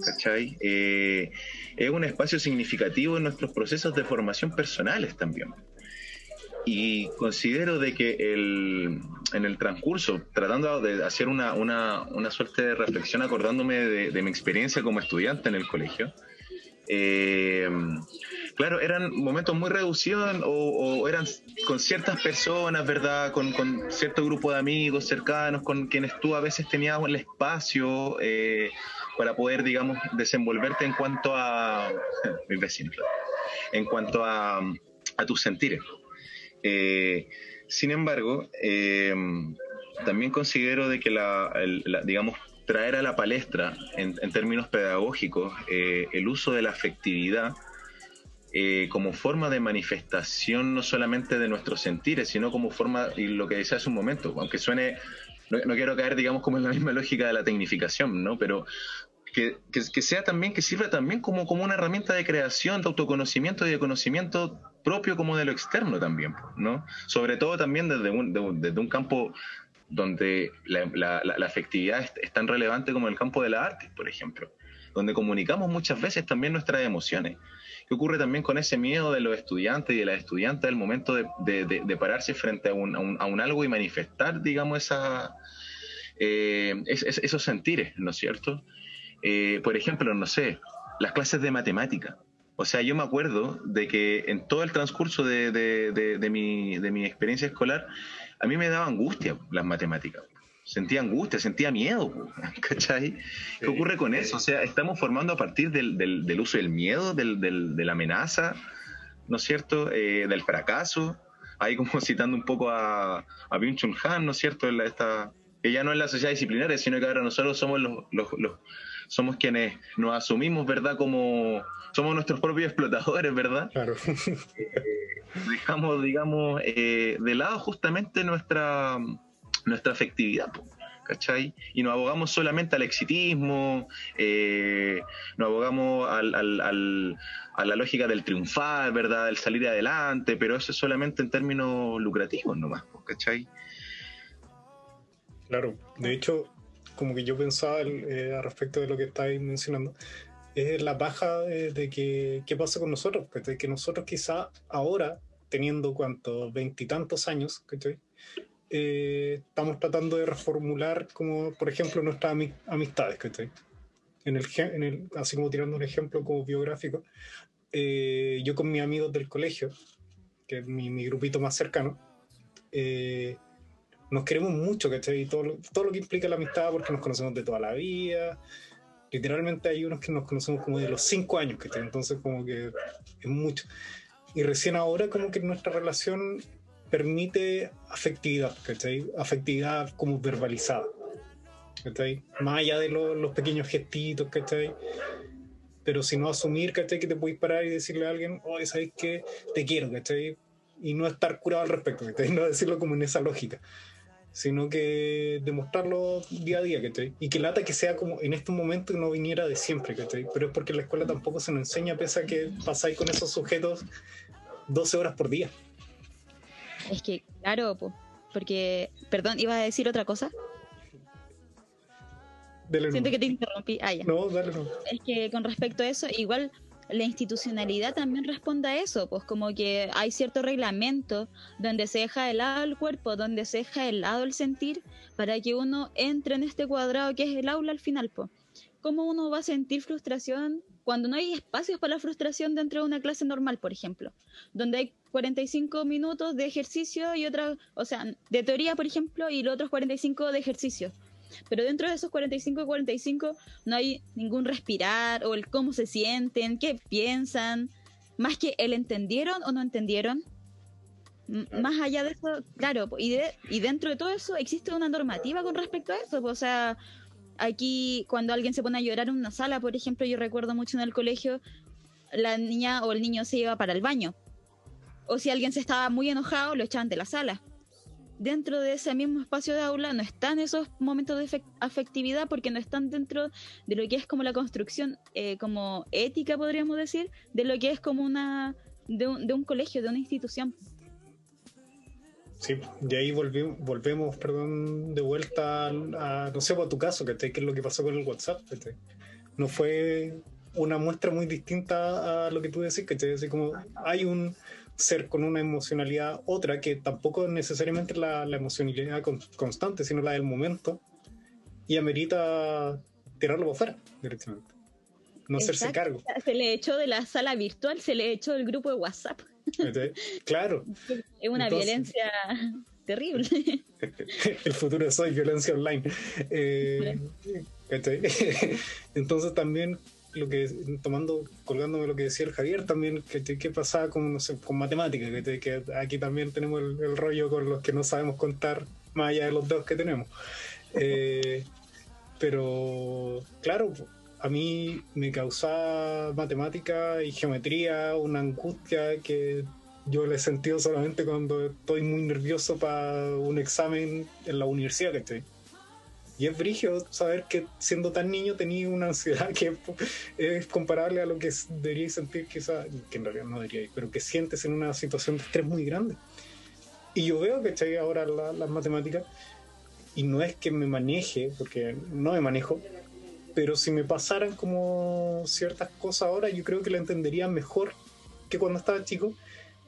¿Cachai? Eh, es un espacio significativo en nuestros procesos de formación personales también. Y considero de que el, en el transcurso, tratando de hacer una, una, una suerte de reflexión, acordándome de, mi experiencia como estudiante en el colegio, eh, claro, eran momentos muy reducidos o, eran con ciertas personas, ¿verdad? Con, cierto grupo de amigos cercanos, con quienes tú a veces tenías el espacio eh, para poder, digamos, desenvolverte en cuanto a. mis vecinos, en cuanto a, a tus sentires. Eh, sin embargo, eh, también considero de que la, digamos, traer a la palestra en, términos pedagógicos el uso de la afectividad eh, como forma de manifestación no solamente de nuestros sentires, sino como forma, y lo que decía hace un momento, aunque suene, no, quiero caer, digamos, como en la misma lógica de la tecnificación, ¿no? Pero que, que, sea también, que sirva también como, como una herramienta de creación, de autoconocimiento y de conocimiento propio como de lo externo también, ¿no? Sobre todo también desde un, desde un campo donde la, la, la, afectividad es, es, tan relevante como el campo de la arte, por ejemplo, donde comunicamos muchas veces también nuestras emociones. ¿Qué ocurre también con ese miedo de los estudiantes y de las estudiantes al momento de, pararse frente a un, a, un, algo y manifestar, digamos, esa, eh, esos sentires, ¿no es cierto? Eh, por ejemplo, no sé, las clases de matemática. O sea, yo me acuerdo de que en todo el transcurso de, de, mi, de mi experiencia escolar, a mí me daba angustia las matemáticas sentía angustia, sentía miedo, ¿cachai? ¿Qué ocurre con eso? O sea, estamos formando a partir del, del, uso del miedo, del, del, de la amenaza, ¿no es cierto? Eh, del fracaso, ahí como citando un poco a, a Byung Chun Han, ¿no es cierto? esta, que ya no es la sociedad disciplinaria, sino que ahora nosotros somos los, los, somos quienes nos asumimos, ¿verdad? Como somos nuestros propios explotadores, ¿verdad?
Claro.
Eh, dejamos, digamos, eh, de lado justamente nuestra nuestra afectividad. ¿cachai? Y nos abogamos solamente al exitismo, eh, nos abogamos al, al, a la lógica del triunfar, ¿verdad? Del salir adelante, pero eso es solamente en términos lucrativos nomás, ¿cachai?
Claro, de hecho, como que yo pensaba eh, al respecto de lo que estáis mencionando, es la baja de, que qué pasa con nosotros, que nosotros quizá ahora, teniendo cuantos veintitantos años, ¿cachai? Eh, estamos tratando de reformular, como por ejemplo, nuestras amistades, ¿cachai? En el, en el, así como tirando un ejemplo como biográfico, eh, yo con mis amigos del colegio, que es mi, mi grupito más cercano, eh, nos queremos mucho, ¿cachai? Todo, todo lo que implica la amistad, porque nos conocemos de toda la vida. Literalmente hay unos que nos conocemos como de los cinco años, ¿cachai? Entonces como que es mucho. Y recién ahora como que nuestra relación permite afectividad, ¿cachai? Afectividad como verbalizada. ¿cachai? Más allá de los pequeños gestitos, ¿cachai? Pero si no asumir, ¿cachai? Que te puedes parar y decirle a alguien, oye, ¿sabes qué? Te quiero, ¿cachai? Y no estar curado al respecto, ¿cachai? No decirlo como en esa lógica sino que demostrarlo día a día, ¿cachai? Y que lata que sea como en este momento no viniera de siempre, ¿cachai? Pero es porque la escuela tampoco se nos enseña, pese a que pasáis con esos sujetos 12 horas por día.
Es que, claro, porque, perdón, iba a decir otra cosa. Siento que te interrumpí. Ah, ya.
No, dale, no.
Es que con respecto a eso, igual la institucionalidad también responde a eso, pues como que hay cierto reglamento donde se deja de lado el cuerpo, donde se deja de lado el sentir, para que uno entre en este cuadrado que es el aula al final, pues. ¿Cómo uno va a sentir frustración cuando no hay espacios para la frustración dentro de una clase normal, por ejemplo? Donde hay 45 minutos de ejercicio y otra, o sea, de teoría, por ejemplo, y los otros 45 de ejercicio pero dentro de esos 45 y 45 no hay ningún respirar o el cómo se sienten, qué piensan, más que el entendieron o no entendieron. Más allá de eso, claro, y, y dentro de todo eso existe una normativa con respecto a eso. O sea, aquí cuando alguien se pone a llorar en una sala, por ejemplo, yo recuerdo mucho en el colegio, la niña o el niño se iba para el baño. O si alguien se estaba muy enojado, lo echaban de la sala dentro de ese mismo espacio de aula no están esos momentos de afectividad porque no están dentro de lo que es como la construcción eh, como ética, podríamos decir, de lo que es como una de un, de un colegio, de una institución.
Sí, de ahí volvimos, volvemos, perdón, de vuelta a, no sé, por tu caso, que es lo que pasó con el WhatsApp. No fue una muestra muy distinta a lo que tú decís, que así como hay un ser con una emocionalidad otra, que tampoco es necesariamente la, la emocionalidad constante, sino la del momento, y amerita tirarlo por fuera directamente. No hacerse cargo.
Se le echó de la sala virtual, se le echó del grupo de WhatsApp.
Claro.
Es una violencia terrible.
El futuro es hoy, violencia online. Eh, Entonces también lo que tomando, colgándome lo que decía el Javier también, que, que pasaba con, no sé, con matemáticas, que, aquí también tenemos el, rollo con los que no sabemos contar más allá de los dos que tenemos. Eh, pero claro, a mí me causaba matemática y geometría una angustia que yo le he sentido solamente cuando estoy muy nervioso para un examen en la universidad que estoy. Y es brigio saber que siendo tan niño tenía una ansiedad que es comparable a lo que debería sentir quizá, que en realidad no debería, pero que sientes en una situación de estrés muy grande. Y yo veo que estoy ahora las matemáticas y no es que me maneje, porque no me manejo, pero si me pasaran como ciertas cosas ahora, yo creo que la entendería mejor que cuando estaba chico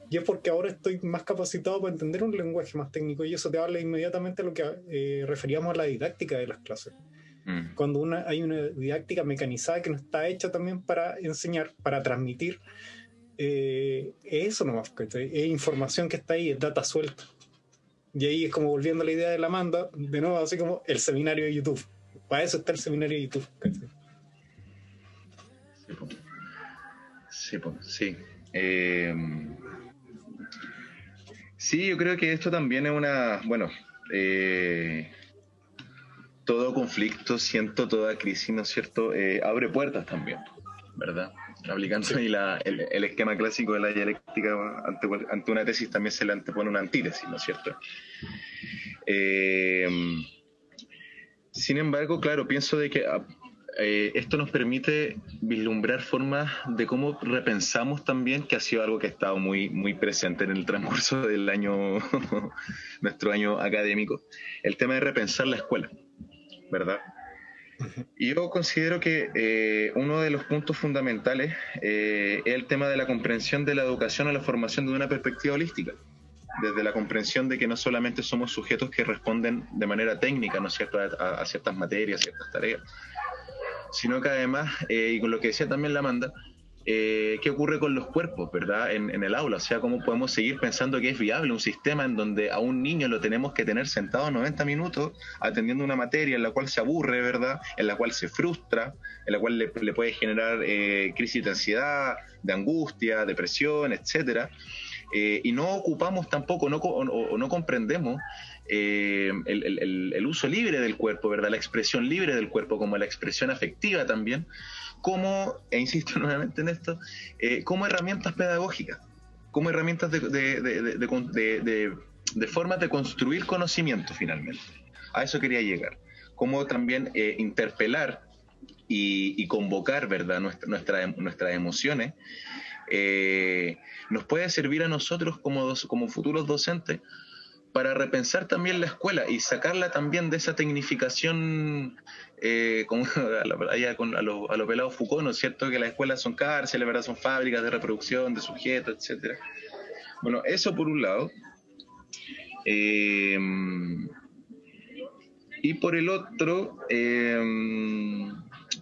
y es porque ahora estoy más capacitado para entender un lenguaje más técnico y eso te habla inmediatamente a lo que eh, referíamos a la didáctica de las clases. Mm. Cuando una, hay una didáctica mecanizada que no está hecha también para enseñar, para transmitir, eh, es eso nomás, es información que está ahí, es data suelta. Y ahí es como volviendo a la idea de la manda, de nuevo, así como el seminario de YouTube. Para eso está el seminario de YouTube.
Sí, sí. sí. Eh, Sí, yo creo que esto también es una, bueno, eh, todo conflicto, siento toda crisis, ¿no es cierto? Eh, abre puertas también, ¿verdad? Aplicando ahí la, el, esquema clásico de la dialéctica ante, ante, una tesis también se le antepone una antítesis, ¿no es cierto? Eh, sin embargo, claro, pienso de que eh, esto nos permite vislumbrar formas de cómo repensamos también, que ha sido algo que ha estado muy, muy presente en el transcurso del año, nuestro año académico, el tema de repensar la escuela, ¿verdad? Y yo considero que eh, uno de los puntos fundamentales eh, es el tema de la comprensión de la educación o la formación de una perspectiva holística desde la comprensión de que no solamente somos sujetos que responden de manera técnica ¿no es cierto? a, ciertas materias, ciertas tareas, sino que además, eh, y con lo que decía también la Amanda, eh, qué ocurre con los cuerpos, ¿verdad? En, el aula, o sea, cómo podemos seguir pensando que es viable un sistema en donde a un niño lo tenemos que tener sentado 90 minutos atendiendo una materia en la cual se aburre, ¿verdad? En la cual se frustra, en la cual le, puede generar eh, crisis de ansiedad, de angustia, depresión, etcétera. Eh, y no ocupamos tampoco no, o, no comprendemos eh, el, uso libre del cuerpo, ¿verdad? La expresión libre del cuerpo, como la expresión afectiva también, como, e insisto nuevamente en esto, eh, como herramientas pedagógicas, como herramientas de, de, formas de construir conocimiento finalmente. A eso quería llegar. Como también interpelar y, convocar, ¿verdad?, nuestra, nuestras emociones, eh, nos puede servir a nosotros como, futuros docentes para repensar también la escuela y sacarla también de esa tecnificación eh, a, los, pelados Foucault, ¿no es cierto? Que las escuelas son cárceles, ¿verdad? Son fábricas de reproducción de sujetos, etcétera. Bueno, eso por un lado. Eh, y por el otro, eh,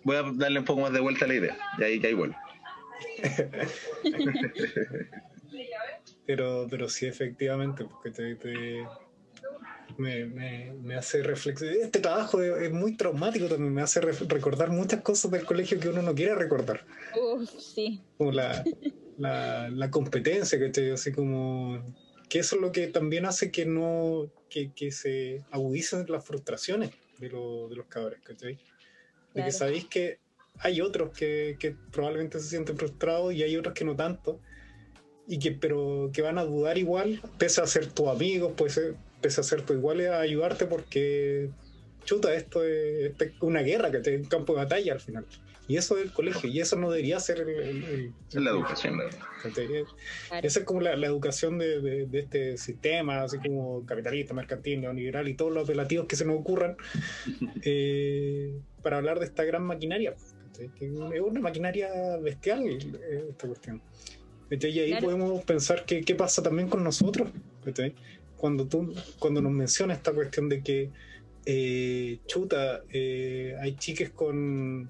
voy a darle un poco más de vuelta a la idea. Y ahí, ahí vuelvo.
pero, pero sí, efectivamente, porque te, me, me, hace reflexionar. Este trabajo es, muy traumático también, me hace recordar muchas cosas del colegio que uno no quiere recordar.
Uf, sí.
Como la, la, la competencia, ¿cachai? Así como que eso es lo que también hace que no que, que se agudicen las frustraciones de, de los cabros, ¿cachai? de que sabéis que hay otros que, que, probablemente se sienten frustrados y hay otros que no tanto, y que, pero que van a dudar igual, pese a ser tu amigo, pues, pese a ser tu igual, a ayudarte porque, chuta, esto es, una guerra, que es un campo de batalla al final. Y eso es el colegio, y eso no debería ser el,
la educación.
Esa es como la, la educación de, de, de, este sistema, así como capitalista, mercantil, neoliberal y todos los apelativos que se nos ocurran. eh, para hablar de esta gran maquinaria, que es una maquinaria bestial eh, esta cuestión. Y ahí podemos pensar que, qué pasa también con nosotros, cuando tú cuando nos mencionas esta cuestión de que eh, chuta, eh, hay chiques con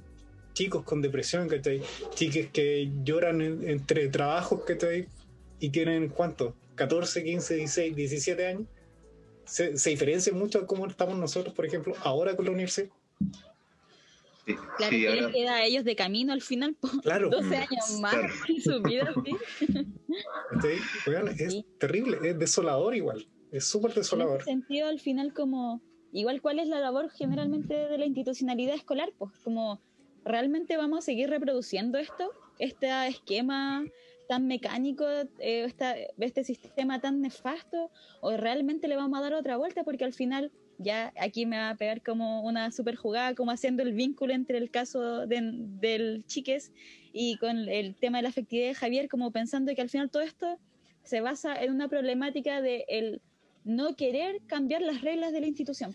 chicos con depresión, ¿cachai? Chiques que lloran entre trabajos, ¿cachai? Y tienen, ¿cuánto? 14, 15, 16, 17 años. Se, se diferencia mucho de cómo estamos nosotros, por ejemplo, ahora con la universidad
claro, que les queda a ellos de camino al final por 12 años más en su vida.
es terrible, es desolador igual, es súper desolador.
En sentido, al final, como, igual, ¿cuál es la labor generalmente de la institucionalidad escolar? Pues como, ¿realmente vamos a seguir reproduciendo esto? Este esquema tan mecánico, eh, este sistema tan nefasto, o realmente le vamos a dar otra vuelta porque al final ya aquí me va a pegar como una super jugada, como haciendo el vínculo entre el caso del Chiques y con el tema de la afectividad de Javier, como pensando que al final todo esto se basa en una problemática de el no querer cambiar las reglas de la institución,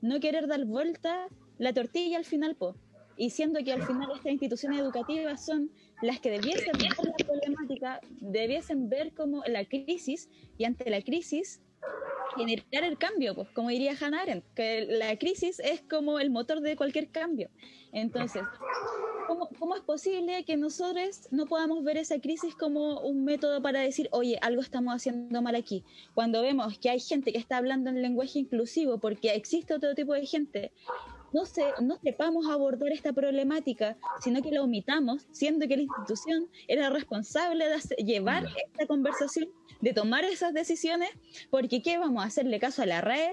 no querer dar vuelta la tortilla al final, po, y siendo que al final estas instituciones educativas son las que debiesen ver la problemática, debiesen ver como la crisis, y ante la crisis generar el cambio, pues, como diría Hannah Arendt, que la crisis es como el motor de cualquier cambio. Entonces, ¿cómo, ¿cómo, es posible que nosotros no podamos ver esa crisis como un método para decir, oye, algo estamos haciendo mal aquí? Cuando vemos que hay gente que está hablando en lenguaje inclusivo porque existe otro tipo de gente no, se, no sepamos abordar esta problemática, sino que la omitamos, siendo que la institución era responsable de llevar esta conversación, de tomar esas decisiones, porque ¿qué vamos a hacerle caso a la red?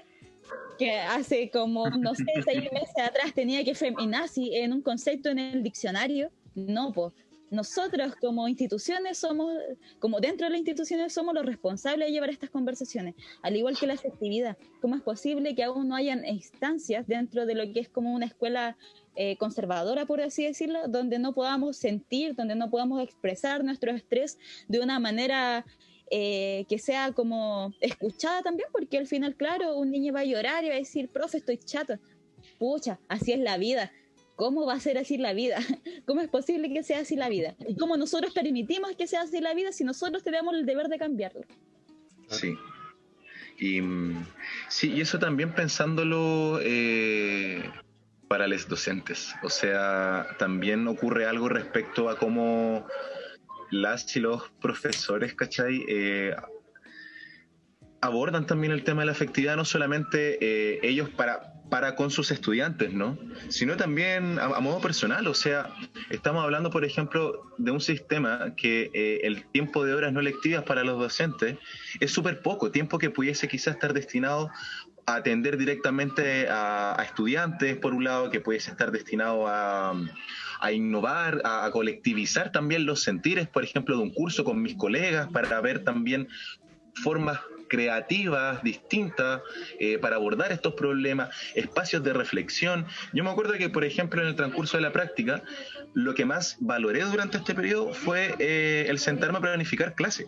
que hace como, no sé, seis meses atrás tenía que feminazi en un concepto en el diccionario. No, pues nosotros como instituciones somos, como dentro de las instituciones somos los responsables de llevar estas conversaciones, al igual que la afectividad. ¿Cómo es posible que aún no hayan instancias dentro de lo que es como una escuela eh, conservadora, por así decirlo, donde no podamos sentir, donde no podamos expresar nuestro estrés de una manera eh, que sea como escuchada también, porque al final, claro, un niño va a llorar y va a decir, profe, estoy chato. Pucha, así es la vida ¿Cómo va a ser así la vida? ¿Cómo es posible que sea así la vida? ¿Y cómo nosotros permitimos que sea así la vida si nosotros tenemos el deber de cambiarlo?
Sí. Y, mm, sí, y eso también pensándolo eh, para los docentes. O sea, también ocurre algo respecto a cómo las y los profesores, ¿cachai? Eh, abordan también el tema de la afectividad, no solamente eh, ellos para, para con sus estudiantes, ¿no? Sino también a, modo personal, o sea, estamos hablando, por ejemplo, de un sistema que eh, el tiempo de horas no lectivas para los docentes es súper poco, tiempo que pudiese quizás estar destinado a atender directamente a, estudiantes, por un lado, que pudiese estar destinado a, a innovar, a, colectivizar también los sentires, por ejemplo, de un curso con mis colegas, para ver también formas creativas, distintas, eh, para abordar estos problemas, espacios de reflexión. Yo me acuerdo que, por ejemplo, en el transcurso de la práctica, lo que más valoré durante este periodo fue eh, el sentarme a planificar clases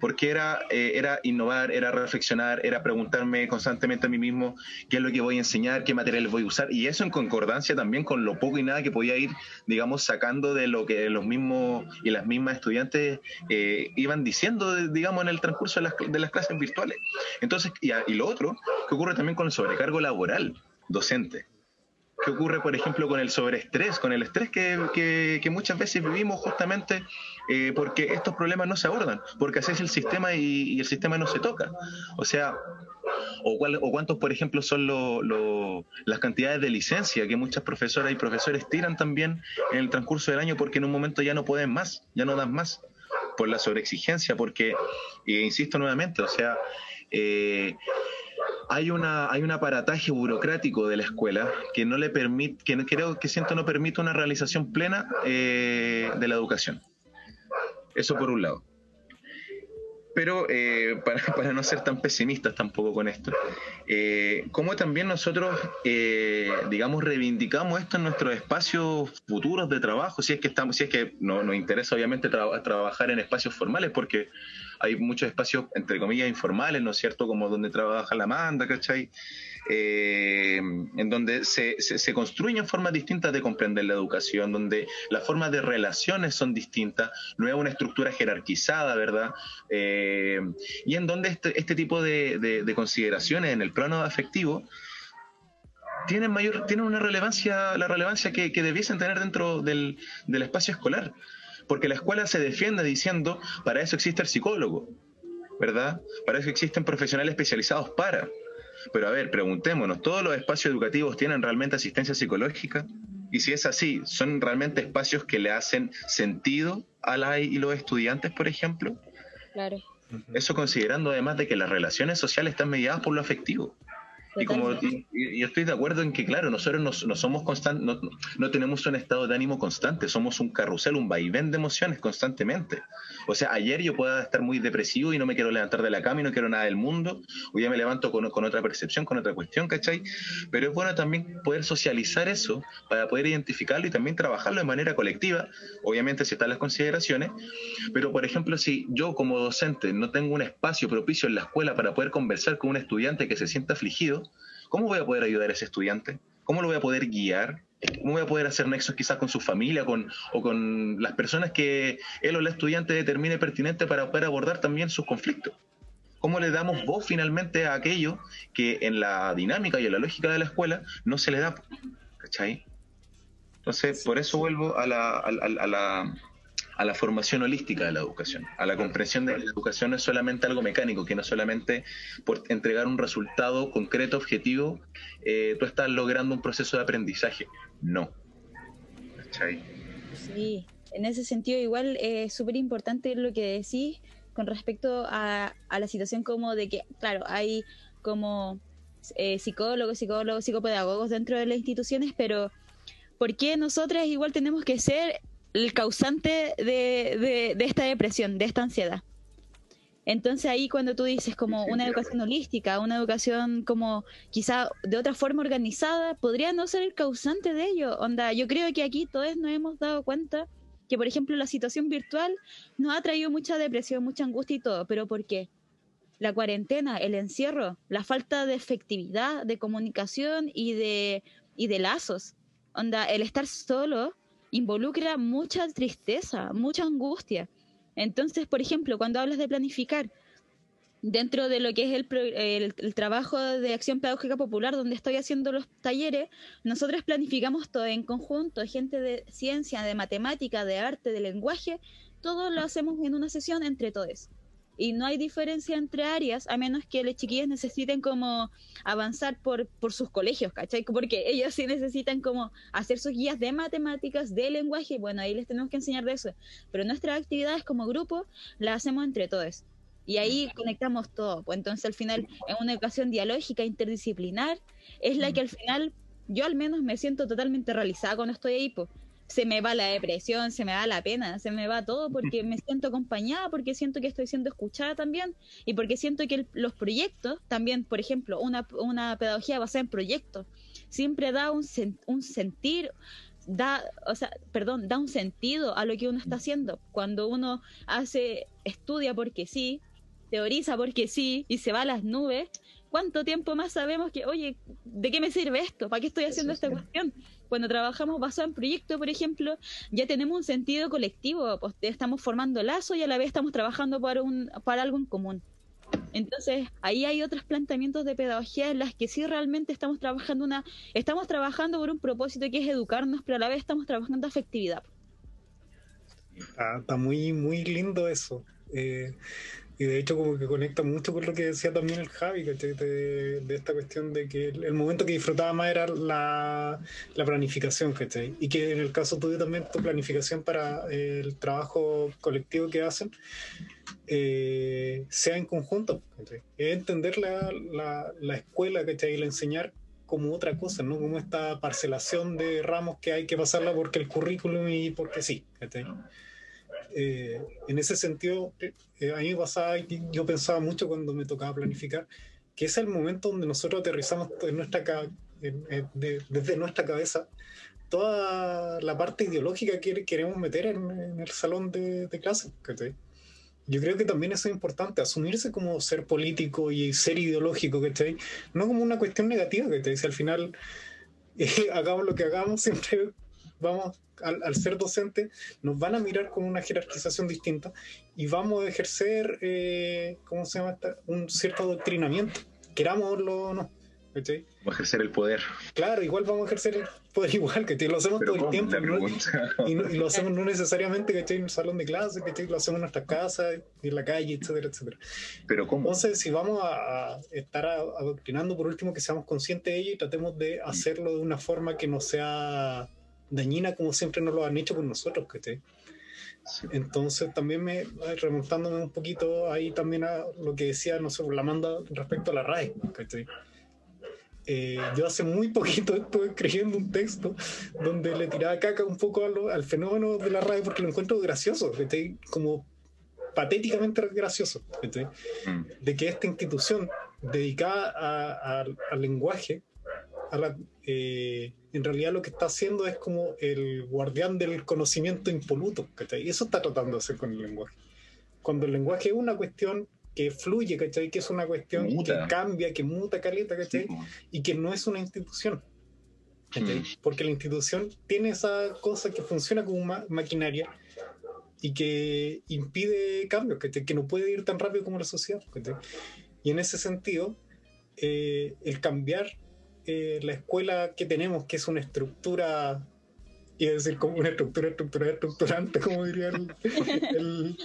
porque era, eh, era innovar, era reflexionar, era preguntarme constantemente a mí mismo qué es lo que voy a enseñar, qué materiales voy a usar, y eso en concordancia también con lo poco y nada que podía ir, digamos, sacando de lo que los mismos y las mismas estudiantes eh, iban diciendo, digamos, en el transcurso de las, de las clases virtuales. Entonces, y, y lo otro, que ocurre también con el sobrecargo laboral docente. ¿Qué ocurre, por ejemplo, con el sobreestrés, con el estrés que, que, muchas veces vivimos justamente eh, porque estos problemas no se abordan, porque haces el sistema y, el sistema no se toca? O sea, o, cuántos, por ejemplo, son las cantidades de licencia que muchas profesoras y profesores tiran también en el transcurso del año porque en un momento ya no pueden más, ya no dan más, por la sobreexigencia, porque, eh, insisto nuevamente, o sea, eh, hay una hay un aparataje burocrático de la escuela que no le permite que creo que siento no permite una realización plena eh, de la educación. Eso por un lado. Pero eh, para, no ser tan pesimistas tampoco con esto, eh, como también nosotros, digamos, reivindicamos esto en nuestros espacios futuros de trabajo, si es que estamos, si es que no, nos interesa obviamente trabajar en espacios formales, porque hay muchos espacios, entre comillas, informales, ¿no es cierto? Como donde trabaja la Amanda, ¿cachai? Eh, en donde se, se, construyen formas distintas de comprender la educación, donde las formas de relaciones son distintas, no es una estructura jerarquizada, ¿verdad? Eh, y en donde este, este tipo de, consideraciones en el plano afectivo tienen mayor, tienen una relevancia, la relevancia que, debiesen tener dentro del, del espacio escolar porque la escuela se defiende diciendo, para eso existe el psicólogo, ¿verdad? Para eso existen profesionales especializados para. Pero a ver, preguntémonos, ¿todos los espacios educativos tienen realmente asistencia psicológica? Y si es así, ¿son realmente espacios que le hacen sentido a la y los estudiantes, por ejemplo?
Claro.
Eso considerando además de que las relaciones sociales están mediadas por lo afectivo. Y como yo estoy de acuerdo en que, claro, nosotros no, somos constantes, no, tenemos un estado de ánimo constante, somos un carrusel, un vaivén de emociones constantemente. O sea, ayer yo pueda estar muy depresivo y no me quiero levantar de la cama y no quiero nada del mundo, hoy ya me levanto con, con otra percepción, con otra cuestión, ¿cachai? Pero es bueno también poder socializar eso para poder identificarlo y también trabajarlo de manera colectiva, obviamente si están las consideraciones, pero por ejemplo, si yo como docente no tengo un espacio propicio en la escuela para poder conversar con un estudiante que se sienta afligido, ¿cómo voy a poder ayudar a ese estudiante? ¿Cómo lo voy a poder guiar? ¿Cómo voy a poder hacer nexos quizás con su familia con, o con las personas que él o la estudiante determine pertinente para poder abordar también sus conflictos? ¿Cómo le damos voz finalmente a aquello que en la dinámica y en la lógica de la escuela no se le da? ¿Cachai? Entonces, por eso vuelvo a la, a la a la formación holística de la educación, a la comprensión de que la educación no es solamente algo mecánico, que no solamente por entregar un resultado concreto, objetivo, eh, tú estás logrando un proceso de aprendizaje. No.
Sí, en ese sentido igual es súper importante lo que decís con respecto a, la situación como de que, claro, hay como eh, psicólogos, psicólogos, psicopedagogos dentro de las instituciones, pero ¿por qué nosotras igual tenemos que ser el causante de, de, esta depresión, de esta ansiedad. Entonces ahí cuando tú dices como una educación holística, una educación como quizá de otra forma organizada, podría no ser el causante de ello. Onda, yo creo que aquí todos nos hemos dado cuenta que, por ejemplo, la situación virtual nos ha traído mucha depresión, mucha angustia y todo, pero ¿por qué? La cuarentena, el encierro, la falta de efectividad, de comunicación y de, y de lazos. Onda, el estar solo involucra mucha tristeza, mucha angustia. Entonces, por ejemplo, cuando hablas de planificar, dentro de lo que es el, trabajo de acción pedagógica popular, donde estoy haciendo los talleres, nosotros planificamos todo en conjunto, gente de ciencia, de matemática, de arte, de lenguaje, todo lo hacemos en una sesión entre todos. Y no hay diferencia entre áreas a menos que las chiquillas necesiten como avanzar por, por sus colegios, ¿cachai? Porque ellos sí necesitan como hacer sus guías de matemáticas, de lenguaje, y bueno, ahí les tenemos que enseñar de eso. Pero nuestras actividades como grupo las hacemos entre todos. Y ahí conectamos todo. Pues entonces al final es una educación dialógica, interdisciplinar, es la que al final yo al menos me siento totalmente realizada cuando estoy ahí. Pues se me va la depresión, se me va la pena, se me va todo porque me siento acompañada, porque siento que estoy siendo escuchada también y porque siento que los proyectos, también, por ejemplo, una, una pedagogía basada en proyectos, siempre da un, un sentir, da, o sea, perdón, da un sentido a lo que uno está haciendo. Cuando uno hace, estudia porque sí, teoriza porque sí y se va a las nubes, ¿cuánto tiempo más sabemos que, oye, ¿de qué me sirve esto? ¿Para qué estoy haciendo esta cuestión? Cuando trabajamos basado en proyecto, por ejemplo, ya tenemos un sentido colectivo, pues estamos formando lazo y a la vez estamos trabajando para, un, para algo en común. Entonces, ahí hay otros planteamientos de pedagogía en las que sí realmente estamos trabajando una, estamos trabajando por un propósito que es educarnos, pero a la vez estamos trabajando afectividad.
Ah, está muy, muy lindo eso. Eh, y de hecho como que conecta mucho con lo que decía también el Javi, De, de esta cuestión de que el, momento que disfrutaba más era la, la planificación, ¿cachai? Y que en el caso tuyo también tu planificación para el trabajo colectivo que hacen eh, sea en conjunto, ¿cachai? Es entender la, la, la escuela, ¿cachai? Y la enseñar como otra cosa, ¿no? Como esta parcelación de ramos que hay que pasarla porque el currículum y porque sí, ¿cachai? Eh, en ese sentido, eh, a mí me pasaba, yo pensaba mucho cuando me tocaba planificar, que es el momento donde nosotros aterrizamos en nuestra, desde nuestra cabeza toda la parte ideológica que queremos meter en, el salón de, clase. Yo creo que también eso es importante, asumirse como ser político y ser ideológico, ¿cachai? No como una cuestión negativa, te dice al final, hagamos lo que hagamos, siempre vamos al, ser docente, nos van a mirar con una jerarquización distinta y vamos a ejercer, eh, ¿cómo se llama? Un cierto adoctrinamiento, querámoslo o no.
Vamos a ejercer el poder.
Claro, igual vamos a ejercer el poder igual, que lo hacemos todo el tiempo. Y, lo hacemos no necesariamente que en el salón de clase, que lo hacemos en nuestra casa, en la calle, etcétera, etcétera.
Pero ¿cómo?
Entonces, si vamos a, estar adoctrinando, por último, que seamos conscientes de ello y tratemos de mm. hacerlo de una forma que no sea dañina como siempre nos lo han hecho con nosotros, que Entonces también me, remontándome un poquito ahí también a lo que decía, no sé, la manda respecto a la RAE, eh, yo hace muy poquito estuve escribiendo un texto donde le tiraba caca un poco al fenómeno de la RAE porque lo encuentro gracioso, como patéticamente gracioso, mm. de que esta institución dedicada al lenguaje, a la, eh, en realidad lo que está haciendo es como el guardián del conocimiento impoluto, ¿cachai? Y eso está tratando de hacer con el lenguaje. Cuando el lenguaje es una cuestión que fluye, ¿cachai? Que es una cuestión que cambia, que muta caleta, ¿cachai? y que no es una institución. Mm. Porque la institución tiene esa cosa que funciona como una maquinaria y que impide cambios, que no puede ir tan rápido como la sociedad. Y en ese sentido, eh, el cambiar eh, la escuela que tenemos, que es una estructura, y decir como una estructura estructurada, estructurante, como diría el, el,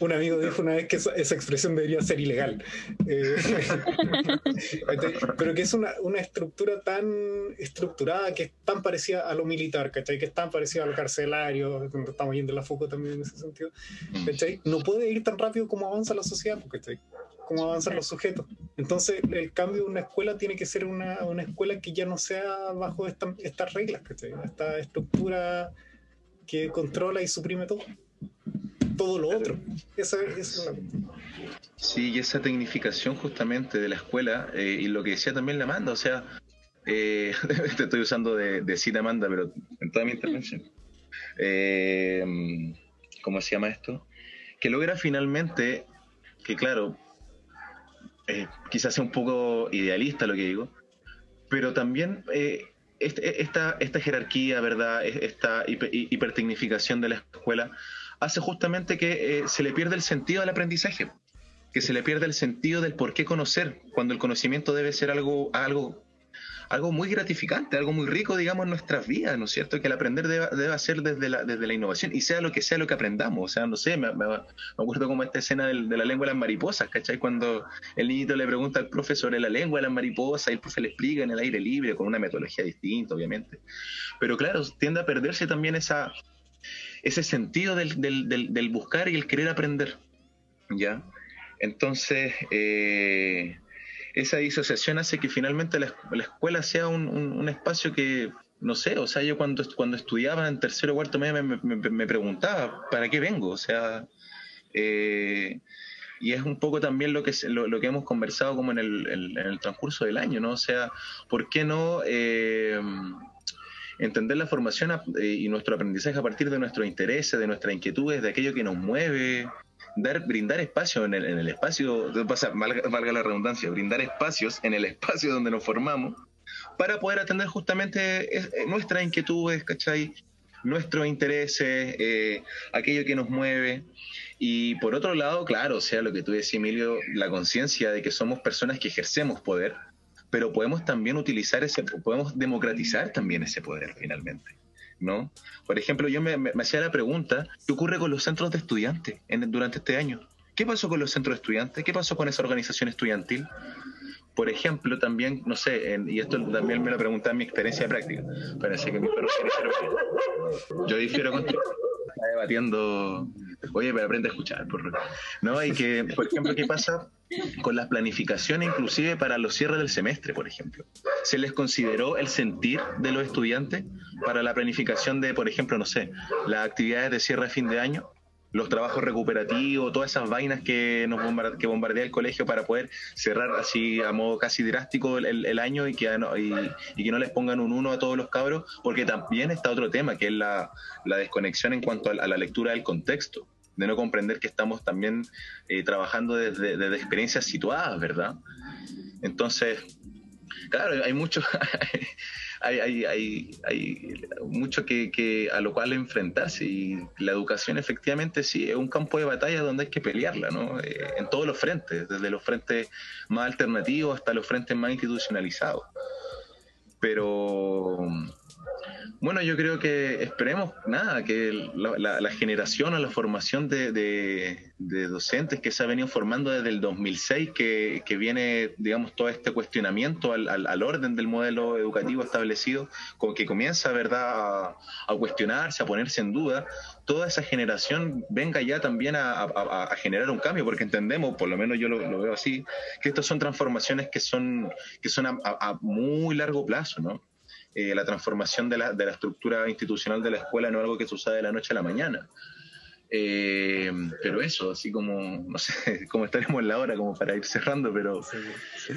un amigo dijo una vez que esa, expresión debería ser ilegal. Eh, pero que es una, una, estructura tan estructurada, que es tan parecida a lo militar, ¿cachai? Que es tan parecida a lo carcelario, estamos yendo a la foco también en ese sentido, ¿cachai? No puede ir tan rápido como avanza la sociedad, ¿cachai? Como avanzan los sujetos. Entonces, el cambio de una escuela tiene que ser una, una escuela que ya no sea bajo estas reglas. Esta estructura que controla y suprime todo todo lo otro. Esa, es
Sí, y esa tecnificación justamente de la escuela, eh, y lo que decía también la Amanda, o sea, eh, te estoy usando de, de cita Amanda, pero en toda mi intervención. Eh, ¿Cómo se llama esto? Que logra finalmente, que claro, quizás sea un poco idealista lo que digo, pero también este, esta, esta jerarquía, ¿verdad? Esta hipertecnificación de la escuela hace justamente que eh, se le pierda el sentido del aprendizaje, que se le pierda el sentido del por qué conocer, cuando el conocimiento debe ser algo, algo, algo muy gratificante, algo muy rico, digamos, en nuestras vidas, ¿no es cierto? Que el aprender debe, debe ser desde la, desde la innovación y sea lo que sea lo que aprendamos. O sea, no sé, me, me, acuerdo como esta escena del, de la lengua de las mariposas, ¿cachai? Cuando el niñito le pregunta al profe sobre la lengua de las mariposas y el profe le explica en el aire libre, con una metodología distinta, obviamente. Pero claro, tiende a perderse también esa, ese sentido del, del, del, buscar y el querer aprender, ¿ya? Entonces, eh, esa disociación hace que finalmente la, escuela sea un, espacio que, no sé, o sea, yo cuando, cuando estudiaba en tercero o cuarto medio me, preguntaba, ¿para qué vengo? O sea, eh, y es un poco también lo que, lo, que hemos conversado como en el, en el, transcurso del año, ¿no? O sea, ¿por qué no... Eh, entender la formación y nuestro aprendizaje a partir de nuestros intereses, de nuestras inquietudes, de aquello que nos mueve, dar, brindar espacio en el, en el espacio, valga, la redundancia, brindar espacios en el espacio donde nos formamos para poder atender justamente eh, nuestras inquietudes, ¿cachai? Nuestros intereses, eh, aquello que nos mueve. Y por otro lado, claro, o sea, lo que tú decías, Emilio, la conciencia de que somos personas que ejercemos poder, pero podemos también utilizar ese, podemos democratizar también ese poder finalmente. ¿No? Por ejemplo, yo me, hacía la pregunta, ¿qué ocurre con los centros de estudiantes durante este año? ¿Qué pasó con los centros de estudiantes? ¿Qué pasó con esa organización estudiantil? Por ejemplo, también, no sé, y esto también me lo preguntaba en mi experiencia práctica. Parece que mi perro Yo difiero contigo. Está debatiendo. Oye, pero aprende a escuchar, por ¿No? Y que, por ejemplo, ¿qué pasa con las planificaciones inclusive para los cierres del semestre, por ejemplo. ¿Se les consideró el sentir de los estudiantes para la planificación de, por ejemplo, no sé, las actividades de cierre de fin de año? los trabajos recuperativos, todas esas vainas que nos que bombardea el colegio para poder cerrar así a modo casi drástico el, año que, y, que no les pongan un uno a todos los cabros, porque también está otro tema, que es la, desconexión en cuanto a la lectura del contexto de no comprender que estamos también eh, trabajando desde, experiencias situadas, ¿verdad? Entonces, claro, hay mucho, hay, hay, hay, hay, mucho que, a lo cual enfrentarse y la educación efectivamente sí es un campo de batalla donde hay que pelearla, ¿no? Eh, en todos los frentes, desde los frentes más alternativos hasta los frentes más institucionalizados. Pero bueno, yo creo que esperemos, nada, que la, generación o la formación de, docentes que se ha venido formando desde el 2006, que, que viene, digamos, todo este cuestionamiento al, orden del modelo educativo establecido, con que comienza, ¿verdad?, a, cuestionarse, a ponerse en duda, toda esa generación venga ya también a, generar un cambio, porque entendemos, por lo menos yo lo, veo así, que estas son transformaciones que son, que son a muy largo plazo, ¿no? Eh, la transformación de la, de la, estructura institucional de la escuela no es algo que sucede de la noche a la mañana. Eh, pero eso, así como, no sé cómo estaremos en la hora, como para ir cerrando, pero,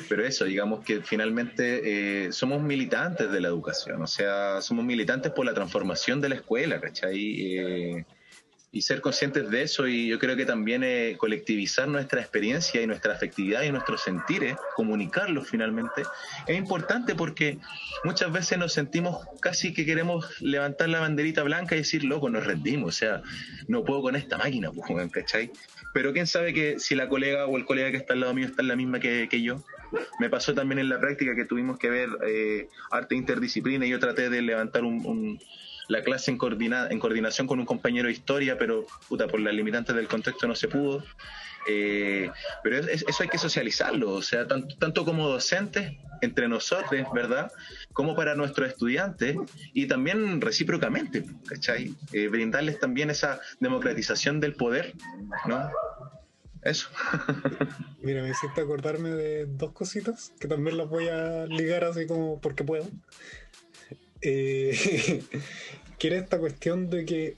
pero eso, digamos que finalmente eh, somos militantes de la educación, o sea, somos militantes por la transformación de la escuela, ¿cachai? Y ser conscientes de eso y yo creo que también eh, colectivizar nuestra experiencia y nuestra afectividad y nuestros sentires, comunicarlos finalmente, es importante porque muchas veces nos sentimos casi que queremos levantar la banderita blanca y decir, loco, nos rendimos, o sea, no puedo con esta máquina, pues, ¿cachai? Pero quién sabe que si la colega o el colega que está al lado mío está en la misma que, yo. Me pasó también en la práctica que tuvimos que ver eh, arte interdisciplina y yo traté de levantar un la clase en, coordina, en coordinación con un compañero de historia, pero puta, por las limitantes del contexto no se pudo. Eh, pero eso hay que socializarlo, o sea, tanto, tanto como docentes, entre nosotros, ¿verdad? Como para nuestros estudiantes y también recíprocamente, ¿cachai? Eh, brindarles también esa democratización del poder, ¿no? Eso.
Mira, me hiciste acordarme de dos cositas que también las voy a ligar así como porque puedo. Eh, que era esta cuestión de que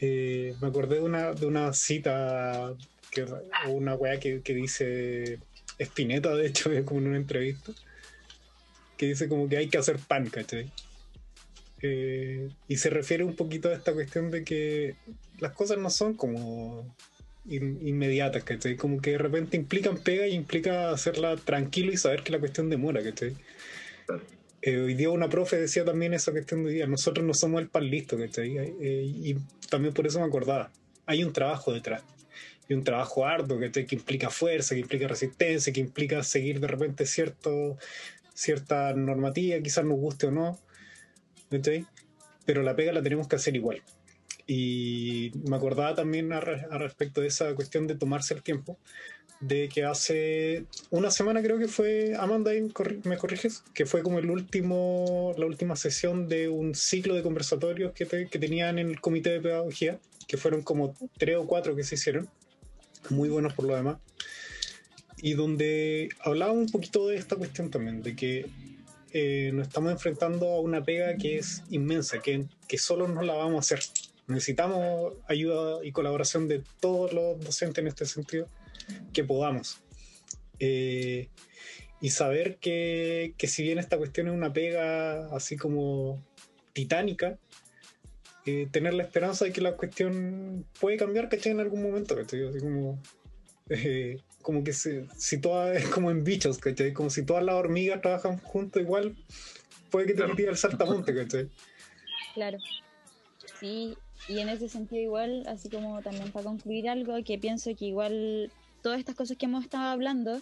eh, me acordé de una, de una cita, que, una weá que, dice Espineta, de hecho, como en una entrevista, que dice como que hay que hacer pan, ¿cachai? Eh, y se refiere un poquito a esta cuestión de que las cosas no son como inmediatas, ¿cachai? Como que de repente implican pega y implica hacerla tranquilo y saber que la cuestión demora, ¿cachai? Eh, hoy día una profe decía también esa cuestión de día, nosotros no somos el pan listo, ¿cachai? Eh, y también por eso me acordaba, hay un trabajo detrás, y un trabajo arduo, Que implica fuerza, que implica resistencia, que implica seguir de repente cierto, cierta normativa, quizás nos guste o no, pero la pega la tenemos que hacer igual. Y me acordaba también a, respecto de esa cuestión de tomarse el tiempo, de que hace una semana creo que fue, Amanda, me corriges, que fue como el último, la última sesión de un ciclo de conversatorios que, que tenían en el comité de pedagogía, que fueron como tres o cuatro que se hicieron, muy buenos por lo demás, y donde hablaba un poquito de esta cuestión también, de que eh, nos estamos enfrentando a una pega que es inmensa, que, que solo no la vamos a hacer. Necesitamos ayuda y colaboración de todos los docentes en este sentido que podamos. Eh, y saber que, que, si bien esta cuestión es una pega así como titánica, eh, tener la esperanza de que la cuestión puede cambiar, ¿cachai? En algún momento, ¿cachai? Así como, como que se, si todas es como en bichos, ¿cachai? Como si todas las hormigas trabajan juntos igual, puede que te claro. el saltamonte, ¿cachai?
Claro. Sí, y en ese sentido igual, así como también para concluir algo, que pienso que igual todas estas cosas que hemos estado hablando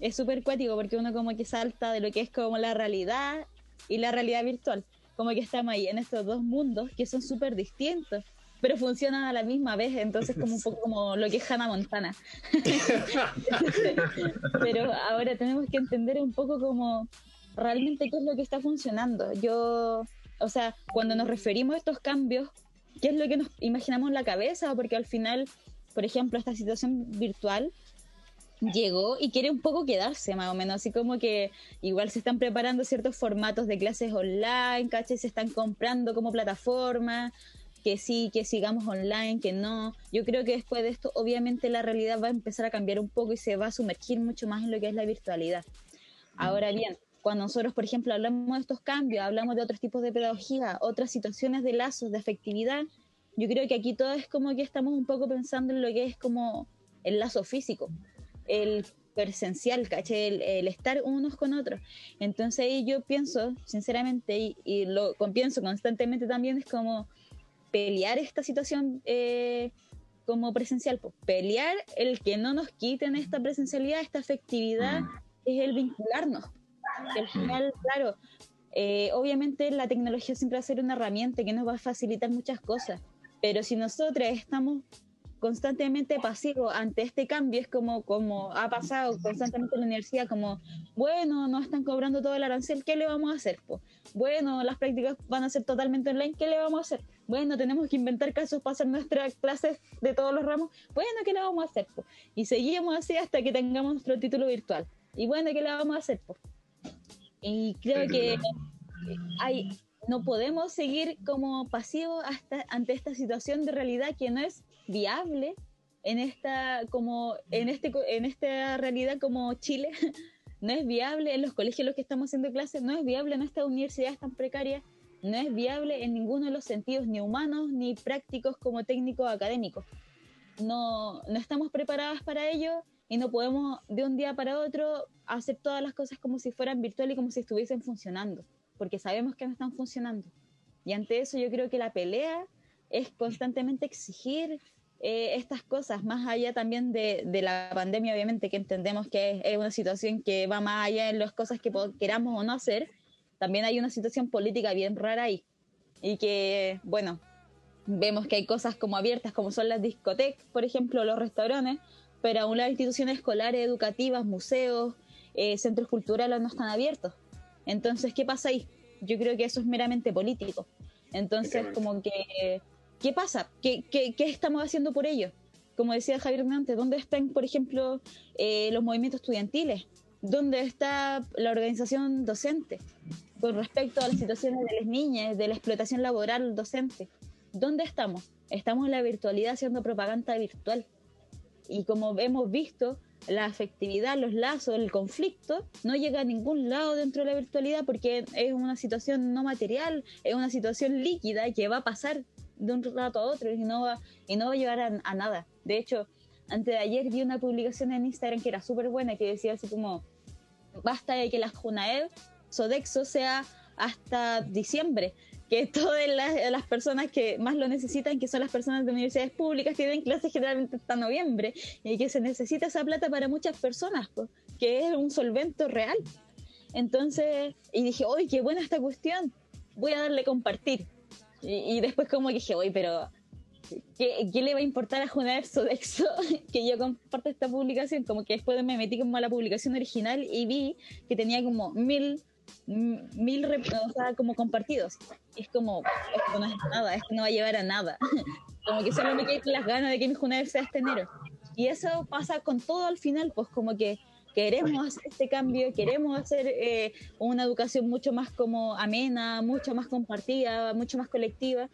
es súper cuático porque uno como que salta de lo que es como la realidad y la realidad virtual. Como que estamos ahí en estos dos mundos que son súper distintos pero funcionan a la misma vez, entonces como un poco como lo que es Hannah Montana. pero ahora tenemos que entender un poco como realmente qué es lo que está funcionando. Yo, o sea, cuando nos referimos a estos cambios, ¿qué es lo que nos imaginamos en la cabeza? Porque al final, por ejemplo, esta situación virtual llegó y quiere un poco quedarse más o menos, así como que igual se están preparando ciertos formatos de clases online, ¿cachai? Se están comprando como plataformas, que sí, que sigamos online, que no. Yo creo que después de esto, obviamente la realidad va a empezar a cambiar un poco y se va a sumergir mucho más en lo que es la virtualidad. Ahora bien, cuando nosotros, por ejemplo, hablamos de estos cambios, hablamos de otros tipos de pedagogía, otras situaciones de lazos, de efectividad, yo creo que aquí todo es como que estamos un poco pensando en lo que es como el lazo físico, el presencial, ¿caché? El, estar unos con otros. Entonces yo pienso, sinceramente, y, y lo pienso constantemente también, es como pelear esta situación eh, como presencial, pues, pelear el que no nos quiten esta presencialidad, esta efectividad, mm. es el vincularnos. al final, claro, eh, obviamente la tecnología siempre va a ser una herramienta que nos va a facilitar muchas cosas, pero si nosotros estamos constantemente pasivo ante este cambio, es como, como ha pasado constantemente en la universidad, como, bueno, no están cobrando todo el arancel, ¿qué le vamos a hacer? Pues? Bueno, las prácticas van a ser totalmente online, ¿qué le vamos a hacer? Bueno, tenemos que inventar casos para hacer nuestras clases de todos los ramos, bueno, ¿qué le vamos a hacer? Pues? Y seguimos así hasta que tengamos nuestro título virtual. Y bueno, ¿qué le vamos a hacer? Pues? Y creo que hay, no podemos seguir como pasivos hasta ante esta situación de realidad que no es viable en esta como en este en esta realidad como Chile. No es viable en los colegios en los que estamos haciendo clases no es viable en estas universidades tan precarias no es viable en ninguno de los sentidos ni humanos ni prácticos como técnicos académicos. No no estamos preparadas para ello y no podemos de un día para otro hacer todas las cosas como si fueran virtuales y como si estuviesen funcionando porque sabemos que no están funcionando. Y ante eso yo creo que la pelea es constantemente exigir eh, estas cosas, más allá también de, la pandemia, obviamente, que entendemos que es, una situación que va más allá en las cosas que queramos o no hacer, también hay una situación política bien rara ahí. Y que, bueno, vemos que hay cosas como abiertas, como son las discotecas, por ejemplo, los restaurantes, pero aún las instituciones escolares, educativas, museos, eh, centros culturales no están abiertos. Entonces, ¿qué pasa ahí? Yo creo que eso es meramente político. Entonces, como que, ¿qué pasa? ¿Qué, qué, qué estamos haciendo por ello? Como decía Javier antes, ¿dónde están, por ejemplo, eh, los movimientos estudiantiles? ¿Dónde está la organización docente con respecto a las situaciones de las niñas, de la explotación laboral docente? ¿Dónde estamos? Estamos en la virtualidad haciendo propaganda virtual. Y como hemos visto, la afectividad, los lazos, el conflicto, no llega a ningún lado dentro de la virtualidad porque es una situación no material, es una situación líquida que va a pasar de un rato a otro y no va, y no va a llegar a, nada. De hecho, antes de ayer vi una publicación en Instagram que era súper buena que decía así como, basta de que la Junaed Sodexo sea hasta diciembre que todas las, personas que más lo necesitan, que son las personas de universidades públicas, tienen clases generalmente hasta noviembre, y que se necesita esa plata para muchas personas, que es un solvento real. Entonces, y dije, uy, qué buena esta cuestión, voy a darle compartir. Y, después como que dije, uy, pero ¿qué, le va a importar a Junaer Sodexo que yo comparte esta publicación? Como que después me metí como a la publicación original y vi que tenía como mil, mil, o sea, como compartidos. es como, esto no es nada, esto no va a llevar a nada. como que solo me quedé con las ganas de que mi Junaer sea este enero. Y eso pasa con todo al final, pues como que queremos hacer este cambio, queremos hacer eh, una educación mucho más como amena, mucho más compartida, mucho más colectiva.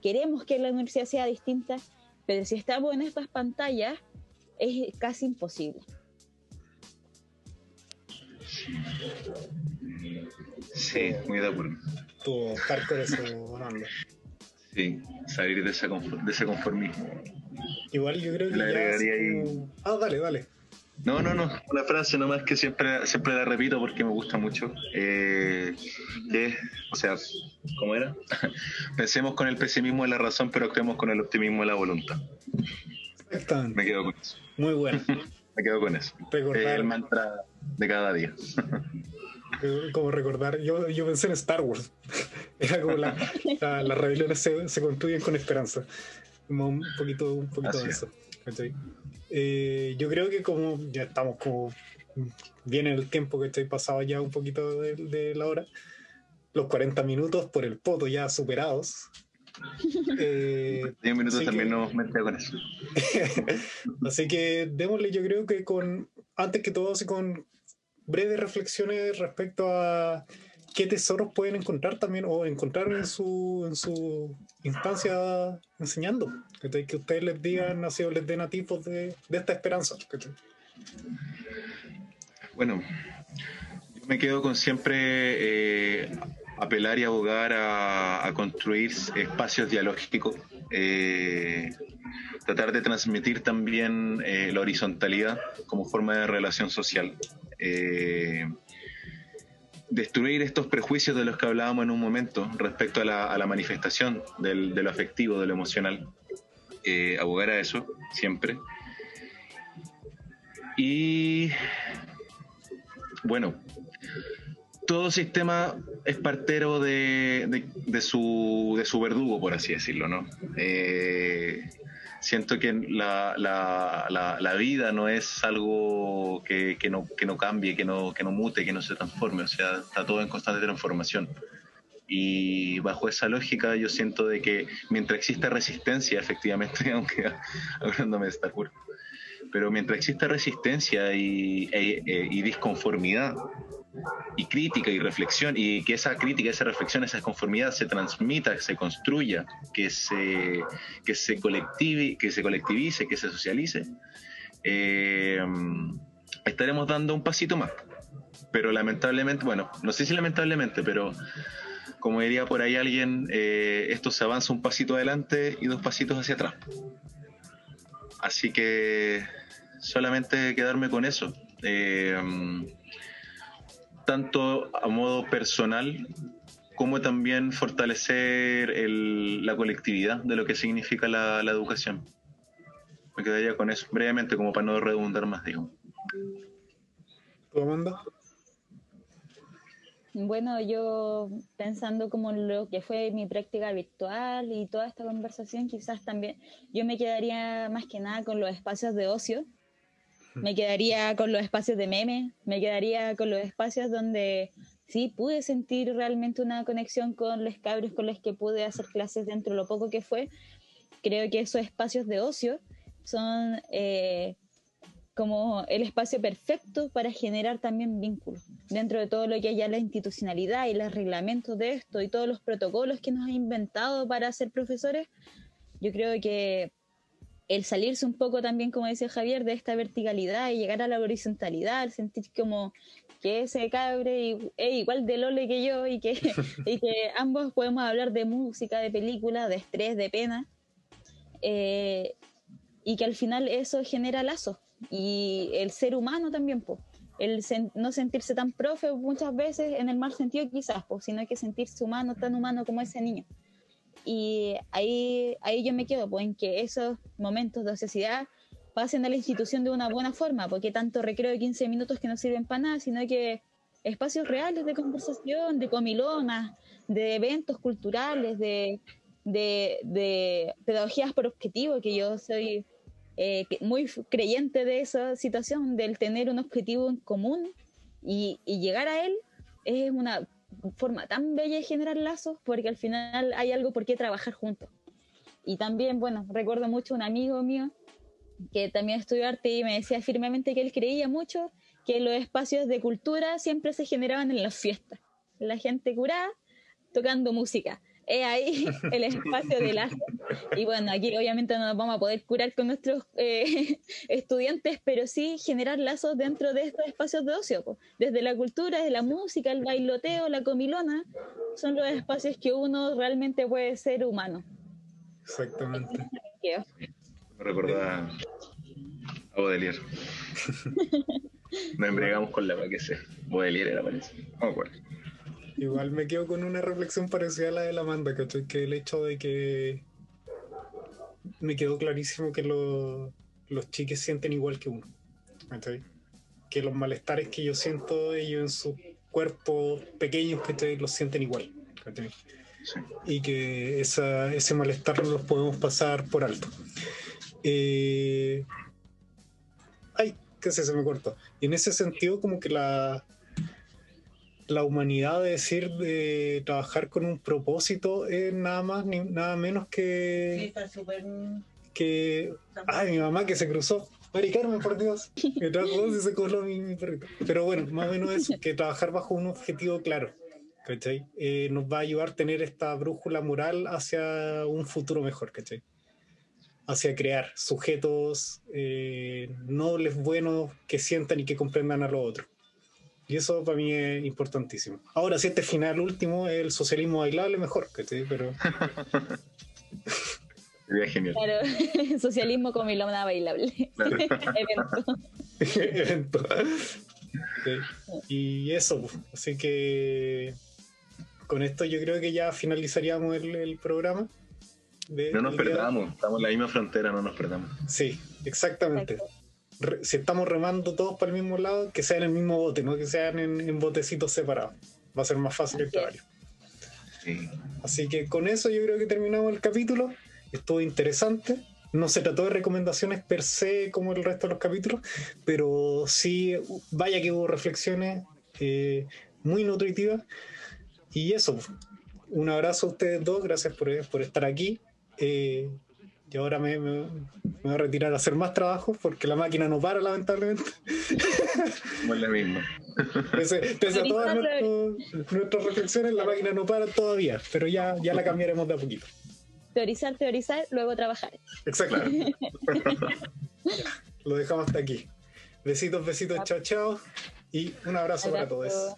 Queremos que la universidad sea distinta, pero si estamos en estas pantallas es casi imposible.
Sí, muy de acuerdo.
Tu eso,
Sí, salir de, ese conformismo.
Igual yo creo que. ya Ah, dale, dale.
No, no, no. Una frase nomás que siempre, siempre la repito porque me gusta mucho. Eh, que, o sea, ¿cómo era? Pensemos con el pesimismo de la razón, pero actuemos con el optimismo de la voluntad.
Exactamente.
Me quedo con eso.
Muy bueno.
me quedo con eso.
Recordar.
el mantra de cada día.
como recordar, yo, yo pensé en Star Wars. Era como la, las rebeliones se, se, construyen con esperanza. un poquito, un poquito de eso. Eh, yo creo que como ya estamos como bien en el tiempo que estoy pasado ya un poquito de, la hora, los 40 minutos por el poto ya superados.
10 eh, minutos también nos con eso.
así que démosle, yo creo que con, antes que todo, así con breves reflexiones respecto a qué tesoros pueden encontrar también o encontrar en su, en su instancia enseñando. Que ustedes les digan, así o les den a tipos de, esta esperanza.
Bueno, yo me quedo con siempre eh, apelar y abogar a, construir espacios dialógicos, eh, tratar de transmitir también eh, la horizontalidad como forma de relación social destruir estos prejuicios de los que hablábamos en un momento respecto a la, manifestación de lo afectivo, de lo emocional. Eh, abogar a eso siempre. Y bueno, todo sistema es partero de, su, verdugo, por así decirlo, ¿no? Eh, siento que la, la, la, vida no es algo que, que, no, que no cambie, que no, que no mute, que no se transforme, o sea, está todo en constante transformación. Y bajo esa lógica yo siento de que mientras exista resistencia, efectivamente, aunque hablándome de Star Wars, pero mientras exista resistencia y, e, e, y disconformidad, y crítica y reflexión y que esa crítica, esa reflexión, esa conformidad se transmita, se construya, que se, que se, colective, que se colectivice, que se socialice, eh, estaremos dando un pasito más. Pero lamentablemente, bueno, no sé si lamentablemente, pero como diría por ahí alguien, eh, esto se avanza un pasito adelante y dos pasitos hacia atrás. Así que solamente quedarme con eso. Eh, tanto a modo personal como también fortalecer la colectividad de lo que significa la, educación. Me quedaría con eso brevemente, como para no redundar más, digo.
¿Tu Amanda?
Bueno, yo pensando como lo que fue mi práctica virtual y toda esta conversación, quizás también yo me quedaría más que nada con los espacios de ocio, me quedaría con los espacios de meme, me quedaría con los espacios donde sí pude sentir realmente una conexión con los cabros con los que pude hacer clases dentro de lo poco que fue. Creo que esos espacios de ocio son eh, como el espacio perfecto para generar también vínculos. Dentro de todo lo que haya la institucionalidad y los reglamentos de esto y todos los protocolos que nos ha inventado para ser profesores, yo creo que el salirse un poco también, como decía Javier, de esta verticalidad y llegar a la horizontalidad, sentir como que ese cabre es igual de Lole que yo y que, y que ambos podemos hablar de música, de película, de estrés, de pena, eh, y que al final eso genera lazos. Y el ser humano también, pues el no sentirse tan profe muchas veces en el mal sentido quizás, pues sino que sentirse humano, tan humano como ese niño. Y ahí, ahí yo me quedo, pues en que esos momentos de ociosidad pasen a la institución de una buena forma, porque tanto recreo de 15 minutos que no sirven para nada, sino que espacios reales de conversación, de comilonas, de eventos culturales, de, de, pedagogías por objetivo, que yo soy eh, muy creyente de esa situación, del tener un objetivo en común y, y llegar a él es una forma tan bella de generar lazos porque al final hay algo por qué trabajar juntos. Y también, bueno, recuerdo mucho un amigo mío que también estudió arte y me decía firmemente que él creía mucho que los espacios de cultura siempre se generaban en las fiestas. La gente curada tocando música. Es ahí el espacio del arte. Y bueno, aquí obviamente no nos vamos a poder curar con nuestros eh, estudiantes, pero sí generar lazos dentro de estos espacios de ocio. Desde la cultura, desde la música, el bailoteo, la comilona, son los espacios que uno realmente puede ser humano.
Exactamente.
Me recordaba a Baudelaire. Nos embriagamos con la que sea. Baudelaire era parece. No
Igual me quedo con una reflexión parecida a la de la Amanda, Que el hecho de que me quedó clarísimo que los chiques sienten igual que uno. Que los malestares que yo siento, ellos en sus cuerpos pequeños, que los sienten igual. Y que ese malestar no los podemos pasar por alto. Eh, ay, qué sé, se me cortó. Y en ese sentido, como que la, la humanidad de decir de trabajar con un propósito es nada más ni nada menos que que ay mi mamá que se cruzó Mari Carmen por Dios me trajo y se coló mi, perrito pero bueno más o menos eso que trabajar bajo un objetivo claro ¿cachai? Eh, nos va a ayudar a tener esta brújula moral hacia un futuro mejor ¿cachai? hacia crear sujetos eh, nobles, buenos, que sientan y que comprendan a lo otro. Y eso para mí es importantísimo. Ahora, si este final último es el socialismo bailable, mejor, que te pero...
Sería genial.
Claro, socialismo con milona bailable. Evento.
Evento. Y eso, así que con esto yo creo que ya finalizaríamos el programa
no nos perdamos, estamos en la misma frontera, no nos perdamos.
Sí, exactamente. Si estamos remando todos para el mismo lado, que sean en el mismo bote, no que sean en, botecitos separados. Va a ser más fácil el trabajo. Así que con eso yo creo que terminamos el capítulo. Estuvo interesante. No se trató de recomendaciones per se como el resto de los capítulos, pero sí, vaya que hubo reflexiones eh, muy nutritivas. Y eso, un abrazo a ustedes dos, gracias por, por estar aquí. Eh, y ahora me, voy a retirar a hacer más trabajo porque la máquina no para, lamentablemente.
Como es la misma.
Pese, a todas nuestras reflexiones, la máquina no para todavía, pero ya, ya la cambiaremos de a poquito.
Teorizar, teorizar, luego trabajar.
Exacto. lo dejamos hasta aquí. Besitos, besitos, chao, chao. Y un abrazo, para todos.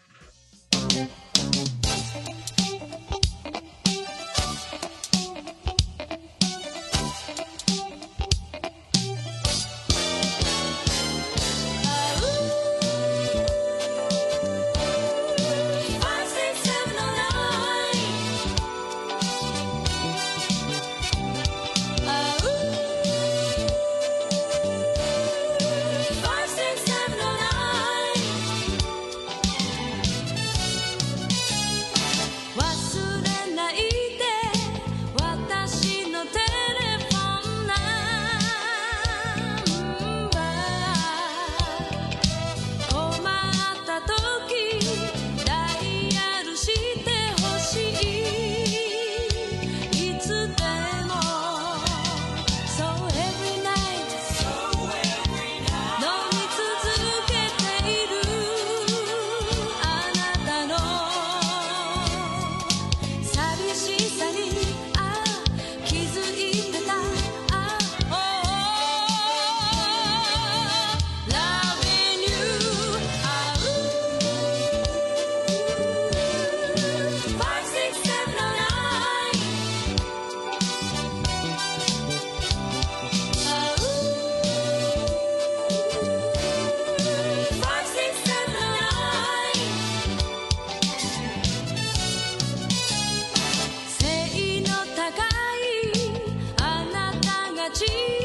Jesus.